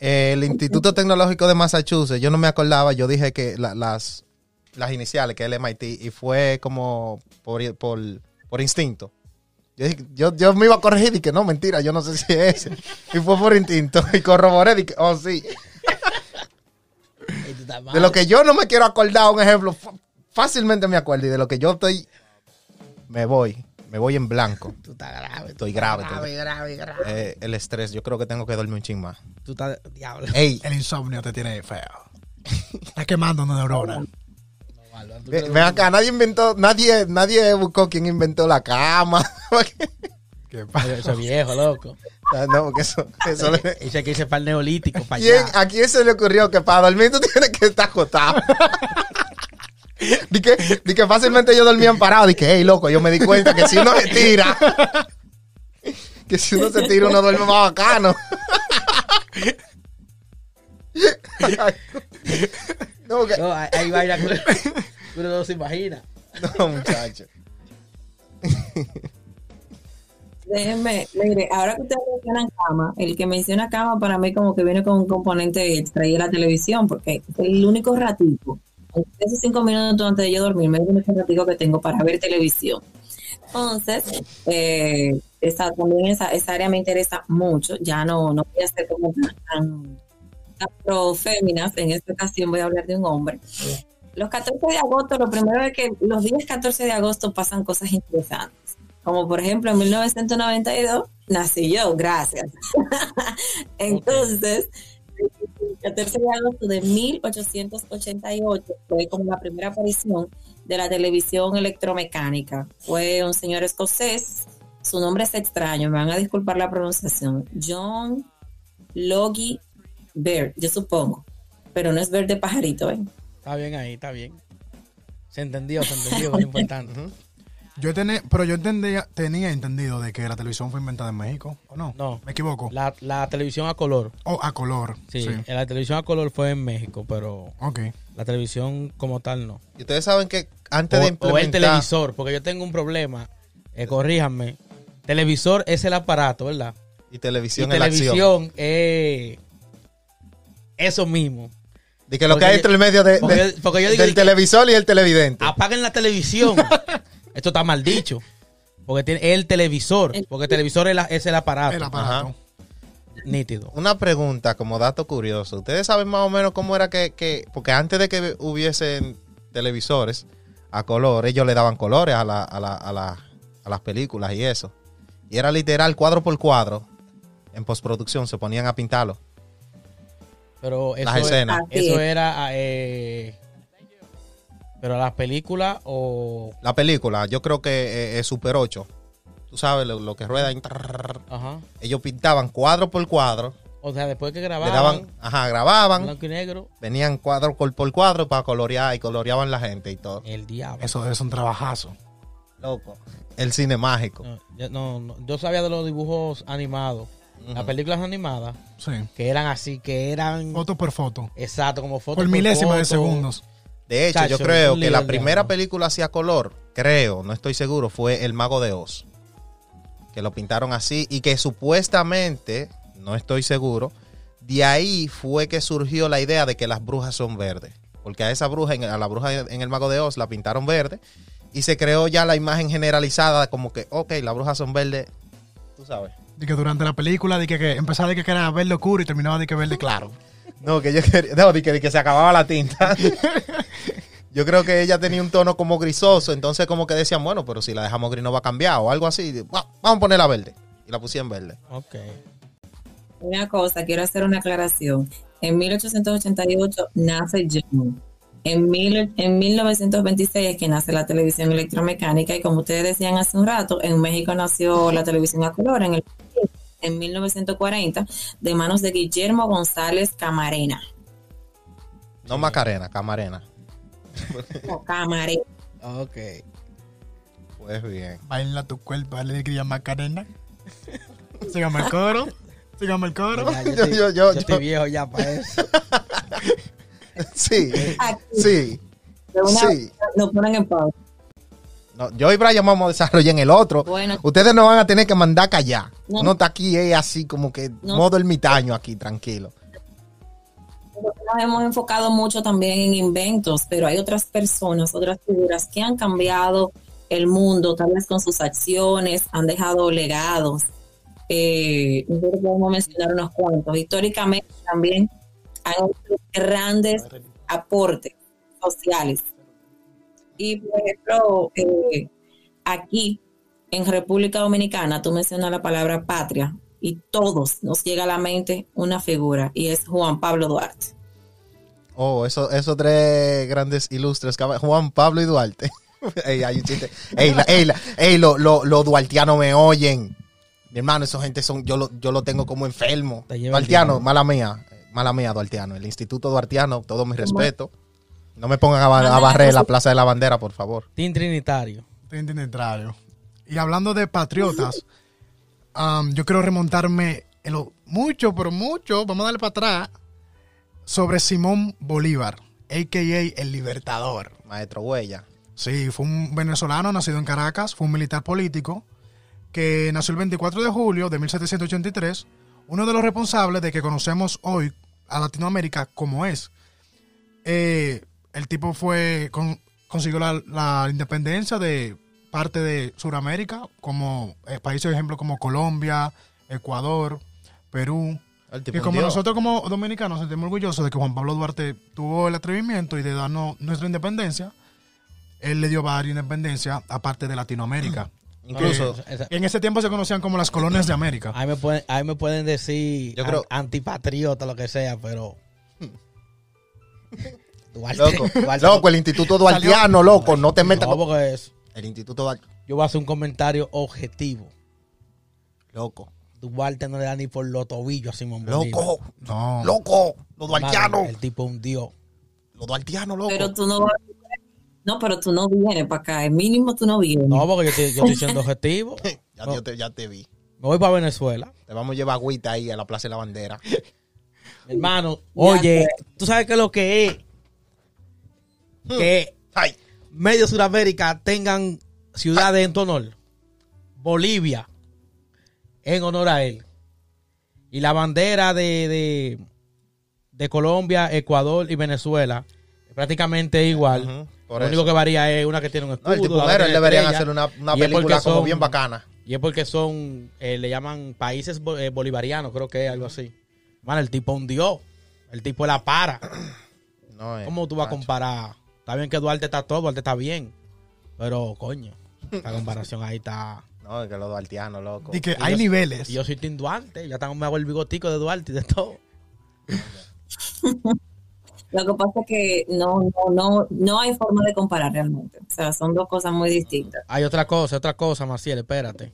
El Instituto Tecnológico de Massachusetts, yo no me acordaba, yo dije que la- las, las iniciales, que es el MIT, y fue como por, por, por instinto. Yo, yo, yo me iba a corregir y que no, mentira, yo no sé si es ese. Y fue por instinto. Y corroboré y que, oh, sí. De lo que yo no me quiero acordar, un ejemplo, fácilmente me acuerdo. Y de lo que yo estoy, me voy. Me voy en blanco. Tú estás grave. Estoy estás grave, Grave, estoy- grave, grave. Eh, el estrés, yo creo que tengo que dormir un ching más. Tú estás. Diablo. Ey, El insomnio te tiene feo. Está quemando una neurona. Ve- acá, nadie inventó, nadie, nadie buscó quién inventó la cama. ¿Qué pasa? Eso es viejo, loco. Ah, no, porque eso, eso le- Ese que hice para el neolítico, para ¿Quién- allá. ¿A quién se le ocurrió que para dormir tú tienes que estar acostado? Di que, di que fácilmente ellos dormían parados. Di que, hey, loco, yo me di cuenta que si uno se tira, que si uno se tira, uno duerme más bacano. no, que- No, vaina que uno no se imagina. no, muchacho. Déjenme, mire, ahora que ustedes mencionan cama, el que menciona cama para mí como que viene con un componente extra y es la televisión, porque es el único ratito, esos cinco minutos antes de yo dormirme, es el único ratito que tengo para ver televisión. Entonces, eh, esa, también esa, esa área me interesa mucho, ya no, no voy a ser como tan, tan, pro féminas, en esta ocasión voy a hablar de un hombre. Los 14 de agosto, lo primero es que los días 14 de agosto pasan cosas interesantes. Como por ejemplo en 1992 nací yo, gracias. Entonces, el 14 de agosto de 1888 fue como la primera aparición de la televisión electromecánica. Fue un señor escocés, su nombre es extraño, me van a disculpar la pronunciación, John Logie Baird, yo supongo, pero no es verde pajarito, ¿eh? Está bien ahí, está bien. Se entendió, se entendió, es importante. Yo tenía, pero yo entendía, tenía entendido de que la televisión fue inventada en México, ¿o no? No. Me equivoco. La, la televisión a color. O a color. Sí, Sí. la televisión a color fue en México, pero Ok. la televisión como tal no. Y ustedes saben que antes O, de o el implementar... televisor, porque yo tengo un problema. Eh, corríjanme. Televisor es el aparato, ¿verdad? Y Y televisión en la acción. televisión es eso mismo. De que lo Porque que hay yo- entre el medio de, porque de- yo- porque yo digo del de que- televisor y el televidente. Apaguen la televisión. Esto está mal dicho. Porque tiene el televisor. Porque el televisor es, la- es el aparato. El aparato. Ajá. Nítido. Una pregunta como dato curioso. ¿Ustedes saben más o menos cómo era que, que- porque antes de que hubiesen televisores a color, ellos le daban colores a, la- a, la- a la- a las películas y eso. Y era literal cuadro por cuadro. En postproducción se ponían a pintarlo. Pero eso, Las escenas. Así eso es. era. eh, pero las películas o. La película, yo creo que eh, es Super 8. Tú sabes lo, lo que rueda. y trrr. Ajá. Ellos pintaban cuadro por cuadro. O sea, después que Le grababan. daban, ajá, grababan. Blanco y negro. Venían cuadro por, por cuadro para colorear y coloreaban la gente y todo. El diablo. Eso es un trabajazo. Loco. El cine mágico. No, yo, no, no, yo sabía de los dibujos animados. Las películas animadas. Sí. Que eran así, que eran. Foto por foto. Exacto, como fotos. Por milésimas de foto. segundos. De hecho, yo creo que la primera película así a color, creo, no estoy seguro, fue El Mago de Oz. Que lo pintaron así y que supuestamente, no estoy seguro, de ahí fue que surgió la idea de que las brujas son verdes. Porque a esa bruja, en- a la bruja en El Mago de Oz la pintaron verde y se creó ya la imagen generalizada como que, ok, las brujas son verdes, tú sabes. De que durante la película, de que, que empezaba de que era verde oscuro y terminaba de que verde claro. No, que yo quería, no, de que, de que se acababa la tinta. Yo creo que ella tenía un tono como grisoso, entonces como que decían, bueno, pero si la dejamos gris no va a cambiar o algo así. "Bueno, Vamos a ponerla verde. Y la pusieron verde. Ok. Una cosa, quiero hacer una aclaración. En 1888 nace John. En, mil, en 1926 es que nace la televisión electromecánica y como ustedes decían hace un rato, en México nació la televisión a color en, el, en 1940 de manos de Guillermo González Camarena. No Macarena, Camarena. O Camarena. Ok. Pues bien. Baila tu cuerpo, alegría Macarena. Sígame el coro. Sígame el coro. Yo, Yo- estoy, yo- yo- yo yo- estoy viejo ya para eso. Sí, Aquí, sí, una sí. nos ponen en pausa. No, yo y Brian vamos a desarrollar en el otro. Bueno. Ustedes no van a tener que mandar callar. No. No, está aquí, es así como que No. modo ermitaño aquí, tranquilo. Hemos enfocado mucho también en inventos, pero hay otras personas, otras figuras que han cambiado el mundo, tal vez con sus acciones, han dejado legados. Eh, podemos mencionar unos cuantos. Históricamente también han hecho grandes aportes sociales. Y por ejemplo, eh, aquí en República Dominicana, tú mencionas la palabra patria y todos nos llega a la mente una figura y es Juan Pablo Duarte. Oh, eso- esos tres grandes ilustres, Juan Pablo y Duarte. ey, hay un chiste. Ey, la- ey, la- ey, lo- lo- los duartianos me oyen. Mi hermano, esa gente son, yo lo, yo lo tengo como enfermo. Duartiano, mala mía, mala mía, Duartiano. El Instituto Duartiano, todo mi respeto. No me pongan a, barrer la Plaza de la Bandera, por favor. Team Trinitario. Trinitario. Y hablando de patriotas, am, yo quiero remontarme en lo mucho, pero mucho, vamos a darle para atrás, sobre Simón Bolívar, a.k.a. el Libertador. Maestro Huella. Sí, fue un venezolano nacido en Caracas, fue un militar político que nació el 24 de julio de 1783, uno de los responsables de que conocemos hoy a Latinoamérica como es. Eh, el tipo fue con- consiguió la, la independencia de parte de Sudamérica, como eh, países, por ejemplo, como Colombia, Ecuador, Perú. Un como dios. nosotros como dominicanos nos sentimos orgullosos de que Juan Pablo Duarte tuvo el atrevimiento y de darnos nuestra independencia, él le dio varias independencias aparte de Latinoamérica. Incluso, Que en ese tiempo se conocían como las colonias de América. Ahí me pueden, ahí me pueden decir Yo creo- an- antipatriota, lo que sea, pero. Duarte, loco, Duarte- loco, el Instituto Duartiano, loco, no te metas No, con... porque es- El Instituto Duarte, yo voy a hacer un comentario objetivo. loco, Duarte no le da ni por los tobillos a Simón Bolívar. loco, No. loco, los duartianos, El tipo un dios. los duartianos, loco. Pero tú no vas- No, pero tú no vienes para acá. El mínimo tú no vienes. No, porque yo estoy, yo estoy siendo objetivo. ya, No. yo te, ya te vi. Me voy para Venezuela. Te vamos a llevar agüita ahí a la Plaza de la Bandera. Hermano, oye, ¿tú sabes qué es lo que es? Que Ay, medio Sudamérica tengan ciudades en tu honor. Bolivia, en honor a él. Y la bandera de, de, de Colombia, Ecuador y Venezuela es prácticamente igual. Por Lo eso. único que varía es una que tiene un escudo. no, el tipo mero, él deberían hacer una, película como son- bien bacana. Y es porque son, eh, le llaman países eh, bolivarianos, creo que es algo así. Man, el tipo un dios. El tipo la para. No, eh, ¿Cómo tú vas a comparar? Está bien que Duarte está todo, Duarte está bien. Pero, coño, la comparación ahí está. No, es que los duartianos, loco. Y que Y hay yo- niveles. Y yo soy Tim Duarte, ya tengo, me hago el bigotico de Duarte y de todo. Lo que pasa es que no, no, no, no hay forma de comparar realmente. O sea, son dos cosas muy distintas. Hay otra cosa, otra cosa, Maciel, espérate.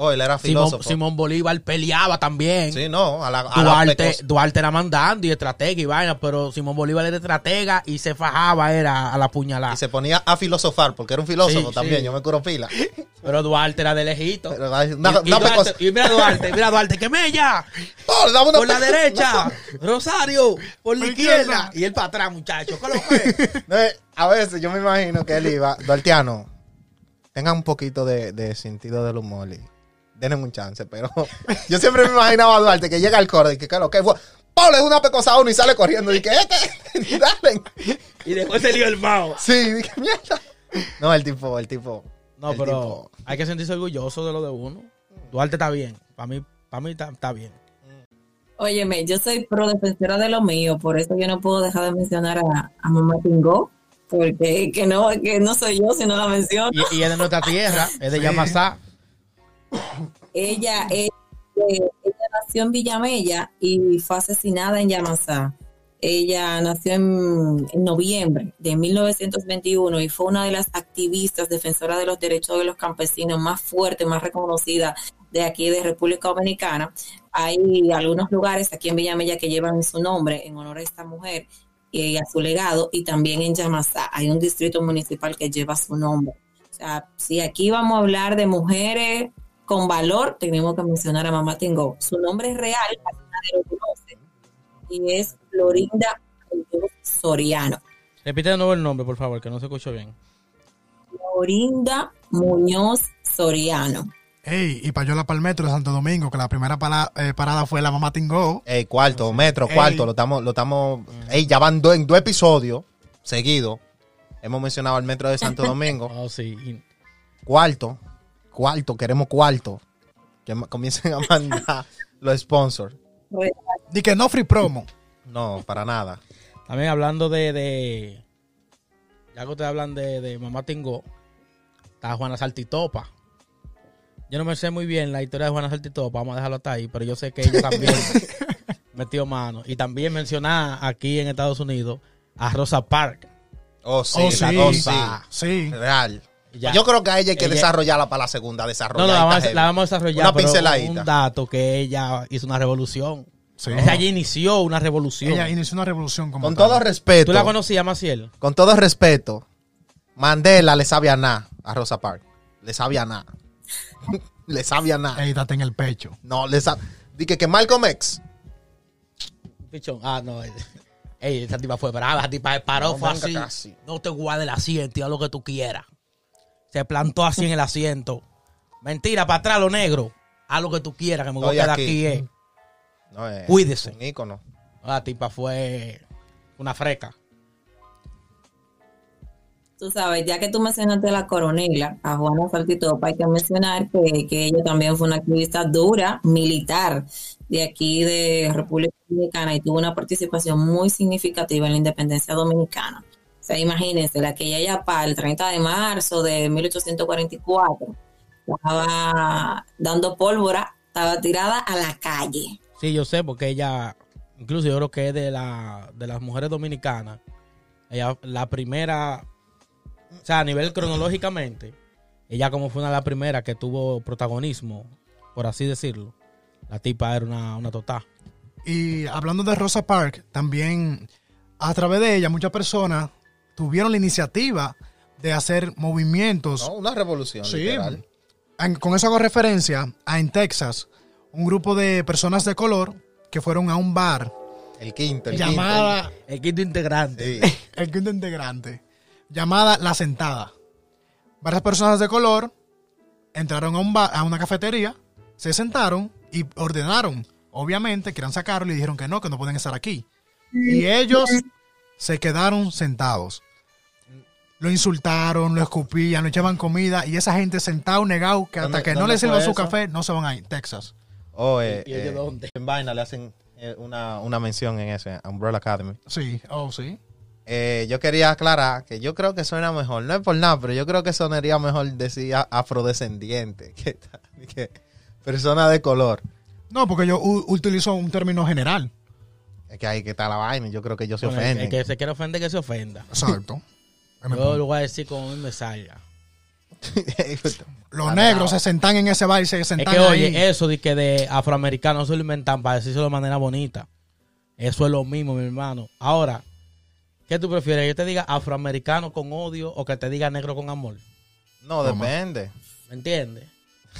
Oh, él era Simón, filósofo. Simón Bolívar peleaba también. Sí, no, a la, a la Duarte, era mandando y estratega y vaina, pero Simón Bolívar era estratega y se fajaba, era a la puñalada. Y se ponía a filosofar, porque era un filósofo Sí, también, sí. yo me curo pila. Pero Duarte era de lejito. Pero, ay, Y, y una Duarte- y mira Duarte, mira Duarte, que mella, Oh, le daba una por la derecha, Rosario, por la izquierda. Y él para atrás, muchacho. ¿qué lo que? No, eh, a veces yo me imagino que él iba, Duartiano, tengan un poquito de, de sentido del humor y denle un chance, pero yo siempre me imaginaba a Duarte que llega al coro y que, claro, que fue, Pablo es una pecosa a uno y sale corriendo y que este, dale. Y después se dio el mao. Sí, dije, mierda. No, el tipo, el tipo. No, el pero tipo- hay que sentirse orgulloso de lo de uno. Duarte está bien. Para mí, para mí está, está bien. Óyeme, yo soy pro defensora de lo mío, por eso yo no puedo dejar de mencionar a, a Mamá Tingo, porque que no, que no soy yo si no la menciono. Y, y es de nuestra tierra, es de Yamasá. Ella, ella, nació en Villamella y fue asesinada en Yamasá. Ella nació en, noviembre de 1921 y fue una de las activistas defensoras de los derechos de los campesinos más fuertes, más reconocidas de aquí de República Dominicana. Hay algunos lugares aquí en Villamella que llevan su nombre en honor a esta mujer y a su legado y también en Yamasá hay un distrito municipal que lleva su nombre. O sea, si aquí vamos a hablar de mujeres con valor, tenemos que mencionar a Mamá Tingo. Su nombre es real, nadie lo conoce, y es Florinda Muñoz Soriano. Repite de nuevo el nombre, por favor, que no se escuchó bien. Orinda Muñoz Soriano. Ey, y Payola para el metro de Santo Domingo, que la primera eh, parada fue la mamá Tingo. Ey, cuarto, metro, Ey. cuarto, lo estamos, lo estamos, ey, ya van do- en dos episodios seguidos. Hemos mencionado al metro de Santo Domingo. Oh, sí. Cuarto, cuarto, queremos cuarto. Que comiencen a mandar los sponsors. Di que no free promo. No, para nada. También hablando de, de- ya que ustedes hablan de, de Mamá Tingo, está Juana Saltitopa. Yo no me sé muy bien la historia de Juana Saltitopa, vamos a dejarlo hasta ahí, pero yo sé que ella también metió mano. Y también mencionar aquí en Estados Unidos a Rosa Parks. Oh, sí, Oh, sí. cosa. Sí. Real. Ya. Yo creo que a ella hay que Ella- desarrollarla para la segunda. No, Desarrollar. no, la vamos, a- la vamos a desarrollar. Una pinceladita. Un dato que ella hizo una revolución. Sí. Ella inició una revolución. Ella inició una revolución como Con tal. todo respeto. ¿Tú la conocías, Maciel? Con todo respeto. Mandela le sabía nada a Rosa Parks. Le sabía nada. le sabía nada. Ey, date en el pecho. No, le sabía. Dije que Malcolm X. Pichón. Ah, no. Ey, esa tipa fue brava. Esa tipa paró, No, fue así. casi. No te guardes el asiento y haz lo que tú quieras. Se plantó así en el asiento. Mentira, para atrás lo negro. Haz lo que tú quieras, que me voy a quedar aquí. aquí. eh. No, es Cuídese. Un ícono. La tipa fue una freca. Tú sabes, ya que tú mencionaste a la coronela, a Juana Saltitopa, hay que mencionar que, que ella también fue una activista dura, militar, de aquí de República Dominicana y tuvo una participación muy significativa en la independencia dominicana. O sea, imagínense, la que ella ya para el 30 de marzo de 1844 estaba dando pólvora, estaba tirada a la calle. Sí, yo sé, porque ella, incluso yo creo que es de, la, de las mujeres dominicanas, ella, la primera, o sea, a nivel cronológicamente, ella como fue una de las primeras que tuvo protagonismo, por así decirlo. La tipa era una, una total. Y hablando de Rosa Parks, también a través de ella muchas personas tuvieron la iniciativa de hacer movimientos. No, una revolución. Sí. literal. En- con eso hago referencia a en Texas, un grupo de personas de color que fueron a un bar El quinto, el llamada El quinto integrante. quinto. Sí. el quinto integrante, llamada La Sentada. Varias personas de color entraron a, un bar, a una cafetería, se sentaron y ordenaron. Obviamente, querían sacarlo y le dijeron que no, que no pueden estar aquí. Y ellos se quedaron sentados. Lo insultaron, lo escupían, lo echaban comida y esa gente sentado, negado, que hasta ¿Dónde- que no sirvan fue su café, no se van a ir. Texas. Oh, eh, ¿Y ellos eh, dónde? En vaina le hacen eh, una, una mención en ese, Umbrella Academy. Sí, oh, sí. Eh, yo quería aclarar que yo creo que suena mejor. No es por nada, pero yo creo que sonaría mejor decir afrodescendiente. Que, que persona de color. No, porque yo utilizo un término general. Es que ahí que está la vaina. y Yo creo que ellos se Bueno, el, ofenden. el que se quiere ofender, que se ofenda. Exacto. Yo lo voy a decir como a mí me salga. Los negros se sentan en ese bar y se Es sentan que, ahí. oye, eso de que de afroamericanos se lo inventan para decirlo de manera bonita. Eso es lo mismo, mi hermano. Ahora, ¿qué tú prefieres? ¿Que yo te diga afroamericano con odio o que te diga negro con amor? no, depende. ¿Me entiendes?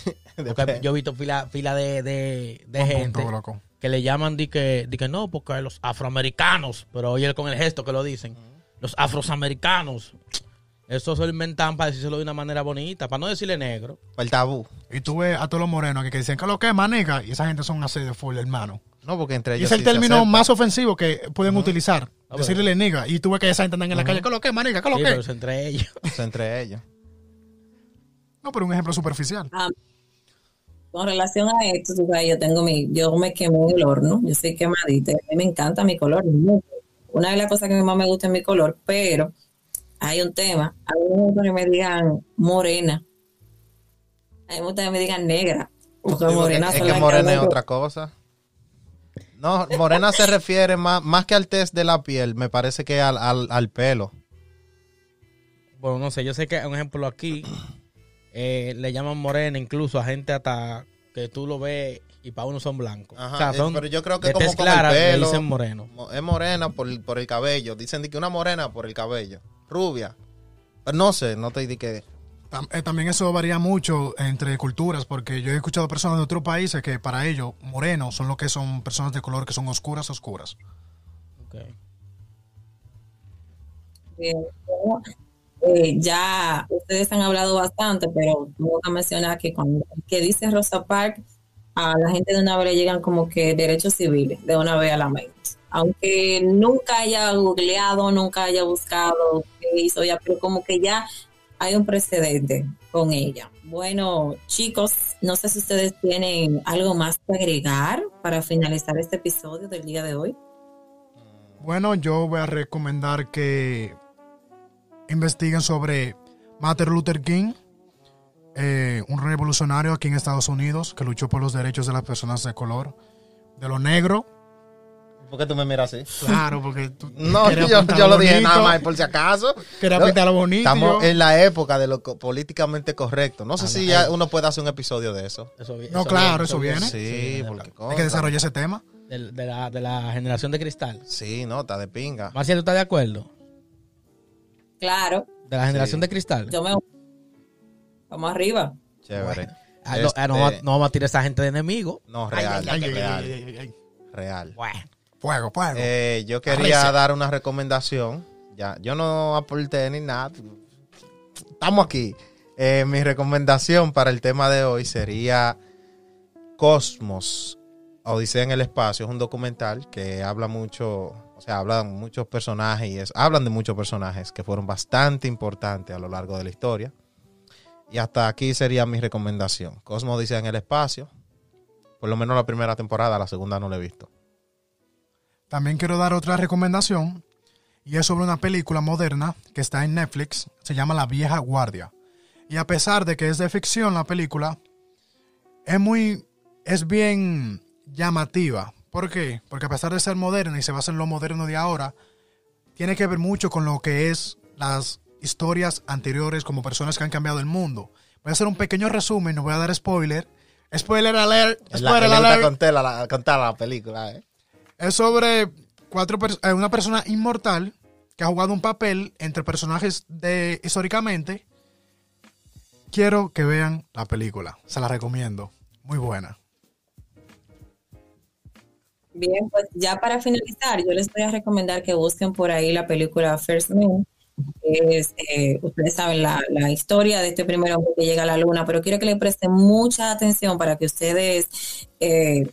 Porque yo he visto fila, fila de, de, de gente punto, loco. que le llaman di que, di que no, porque los afroamericanos, pero oye con el gesto que lo dicen, los afroamericanos. Eso se lo inventan para decírselo de una manera bonita, para no decirle negro. El tabú. Y tú ves a todos los morenos que, que dicen que lo que es manica y esa gente son así de full, hermano. No, porque entre Y ellos. es el sí término más ofensivo que pueden utilizar. Ah, Decirle niga. Y tú ves que esa gente andan en la calle, ¿qué lo que es manica? ¿Qué lo Sí, que pero es? es entre ellos. Es entre ellos. No, pero un ejemplo superficial. Ah, con relación a esto, tú sabes, yo tengo mi, yo me quemé en el horno, yo soy quemadita, a mí me encanta mi color. Una de las cosas que más me gusta es mi color, pero hay un tema, a mí me gusta que me digan morena, a mí me gusta que me digan negra, porque morena es que morena es otra cosa. No, morena se refiere más, más que al test de la piel, me parece que al, al, al pelo. Bueno, no sé, yo sé que un ejemplo aquí eh, le llaman morena incluso a gente hasta que tú lo ves y para uno son blancos. Ajá, o sea, eh, son pero yo creo que como con el clara pelo. dicen moreno. Mo- Es morena por, el- por el cabello. Dicen que una morena por el cabello. Rubia. Pero no sé, no te di que. Eh, También eso varía mucho entre culturas, porque yo he escuchado personas de otros países que para ellos morenos son lo que son personas de color que son oscuras, oscuras. Ok. Eh, eh, ya ustedes han hablado bastante, pero tengo que mencionar que cuando que dice Rosa Parks, a la gente de una vez le llegan como que derechos civiles, de una vez a la mente. Aunque nunca haya googleado, nunca haya buscado qué hizo ella, pero como que ya hay un precedente con ella. Bueno, chicos, no sé si ustedes tienen algo más que agregar para finalizar este episodio del día de hoy. Bueno, yo voy a recomendar que investiguen sobre Martin Luther King, eh, un revolucionario aquí en Estados Unidos que luchó por los derechos de las personas de color, de lo negro. ¿Por qué tú me miras así? Claro, porque tú No, yo, yo lo dije nada más por si acaso. Quería pintarlo bonito. Estamos en la época de lo co- políticamente correcto. No sé Ah, si no, ya eh. uno puede hacer un episodio de eso. Eso No, claro, eso viene. viene. Sí, de porque Hay que desarrollar ese tema. de, de la, de la generación de cristal. Sí, no, está de pinga. Marcia, ¿tú estás de acuerdo? Claro, De la generación Sí. de cristal. yo me... Vamos arriba. Chévere. Ah, no, ah, no, Este, vamos- no vamos a tirar a esa gente de enemigo. No, real, Ay, ay, real, ay, ay, ay. real. Bueno, Fuego, fuego. Eh, yo quería Arrece. dar una recomendación. Ya, yo no aporté ni nada. Estamos aquí. Eh, mi recomendación para el tema de hoy sería Cosmos, Odisea en el espacio. Es un documental que habla mucho, o sea, hablan muchos personajes y es- hablan de muchos personajes que fueron bastante importantes a lo largo de la historia. Y hasta aquí sería mi recomendación. Cosmos, Odisea en el espacio. Por lo menos la primera temporada, la segunda no la he visto. También quiero dar otra recomendación y es sobre una película moderna que está en Netflix, se llama La vieja guardia. Y a pesar de que es de ficción la película, es muy es bien llamativa. ¿Por qué? Porque a pesar de ser moderna y se basa en lo moderno de ahora, tiene que ver mucho con lo que es las historias anteriores como personas que han cambiado el mundo. Voy a hacer un pequeño resumen, no voy a dar spoiler. Spoiler alert, la- spoiler gusta alert. contar la, contar la película, ¿eh? Es sobre cuatro eh, una persona inmortal que ha jugado un papel entre personajes de históricamente. Quiero que vean la película. Se la recomiendo. Muy buena. Bien, pues ya para finalizar, yo les voy a recomendar que busquen por ahí la película First que es, eh, ustedes saben la, historia de este primer hombre que llega a la luna, pero quiero que le presten mucha atención para que ustedes eh,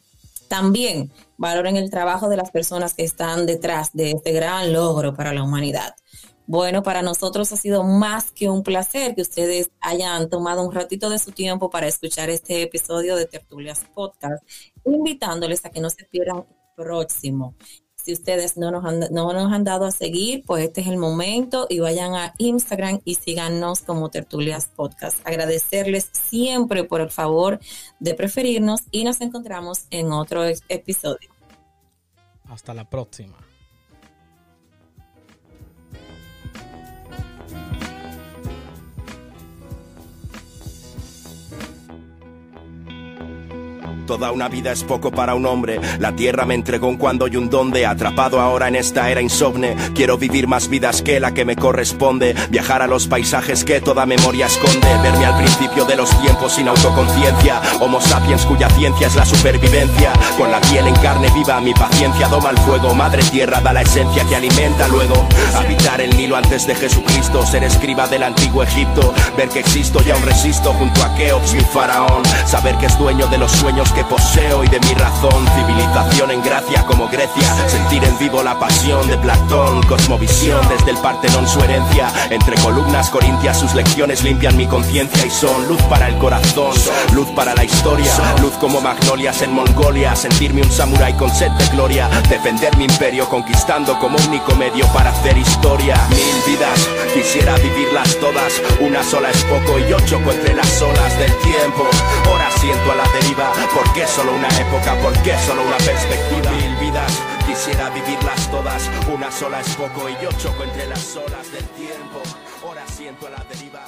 también valoren el trabajo de las personas que están detrás de este gran logro para la humanidad. Bueno, para nosotros ha sido más que un placer que ustedes hayan tomado un ratito de su tiempo para escuchar este episodio de Tertulias Podcast, invitándoles a que no se pierdan el próximo. Si ustedes no nos, han, dado a seguir, pues este es el momento y vayan a Instagram y síganos como Tertulias Podcast. Agradecerles siempre por el favor de preferirnos y nos encontramos en otro episodio. hasta la próxima. Toda una vida es poco para un hombre. La tierra me entregó un cuando y un donde. Atrapado ahora en esta era insomne. Quiero vivir más vidas que la que me corresponde. Viajar a los paisajes que toda memoria esconde. Verme al principio de los tiempos sin autoconciencia. Homo sapiens cuya ciencia es la supervivencia. Con la piel en carne viva, mi paciencia doma el fuego. Madre tierra da la esencia que alimenta luego. Habitar el Nilo antes de Jesucristo. Ser escriba del antiguo Egipto. Ver que existo y aún resisto junto a Keops, mi faraón. Saber que es dueño de los sueños que poseo y de mi razón. Civilización en gracia como Grecia. Sentir en vivo la pasión de Platón. Cosmovisión desde el Partenón su herencia. Entre columnas corintias sus lecciones limpian mi conciencia y son luz para el corazón. Luz para la historia. Luz como magnolias en Mongolia. Sentirme un samurái con sed de gloria. Defender mi imperio conquistando como único medio para hacer historia. Mil vidas, quisiera vivirlas todas. Una sola es poco y yo choco entre las olas del tiempo. Ahora siento a la deriva. ¿Por qué solo una época? ¿Por qué solo una perspectiva? Mil vidas, quisiera vivirlas todas. Una sola es poco y yo choco entre las olas del tiempo. Ahora siento la deriva.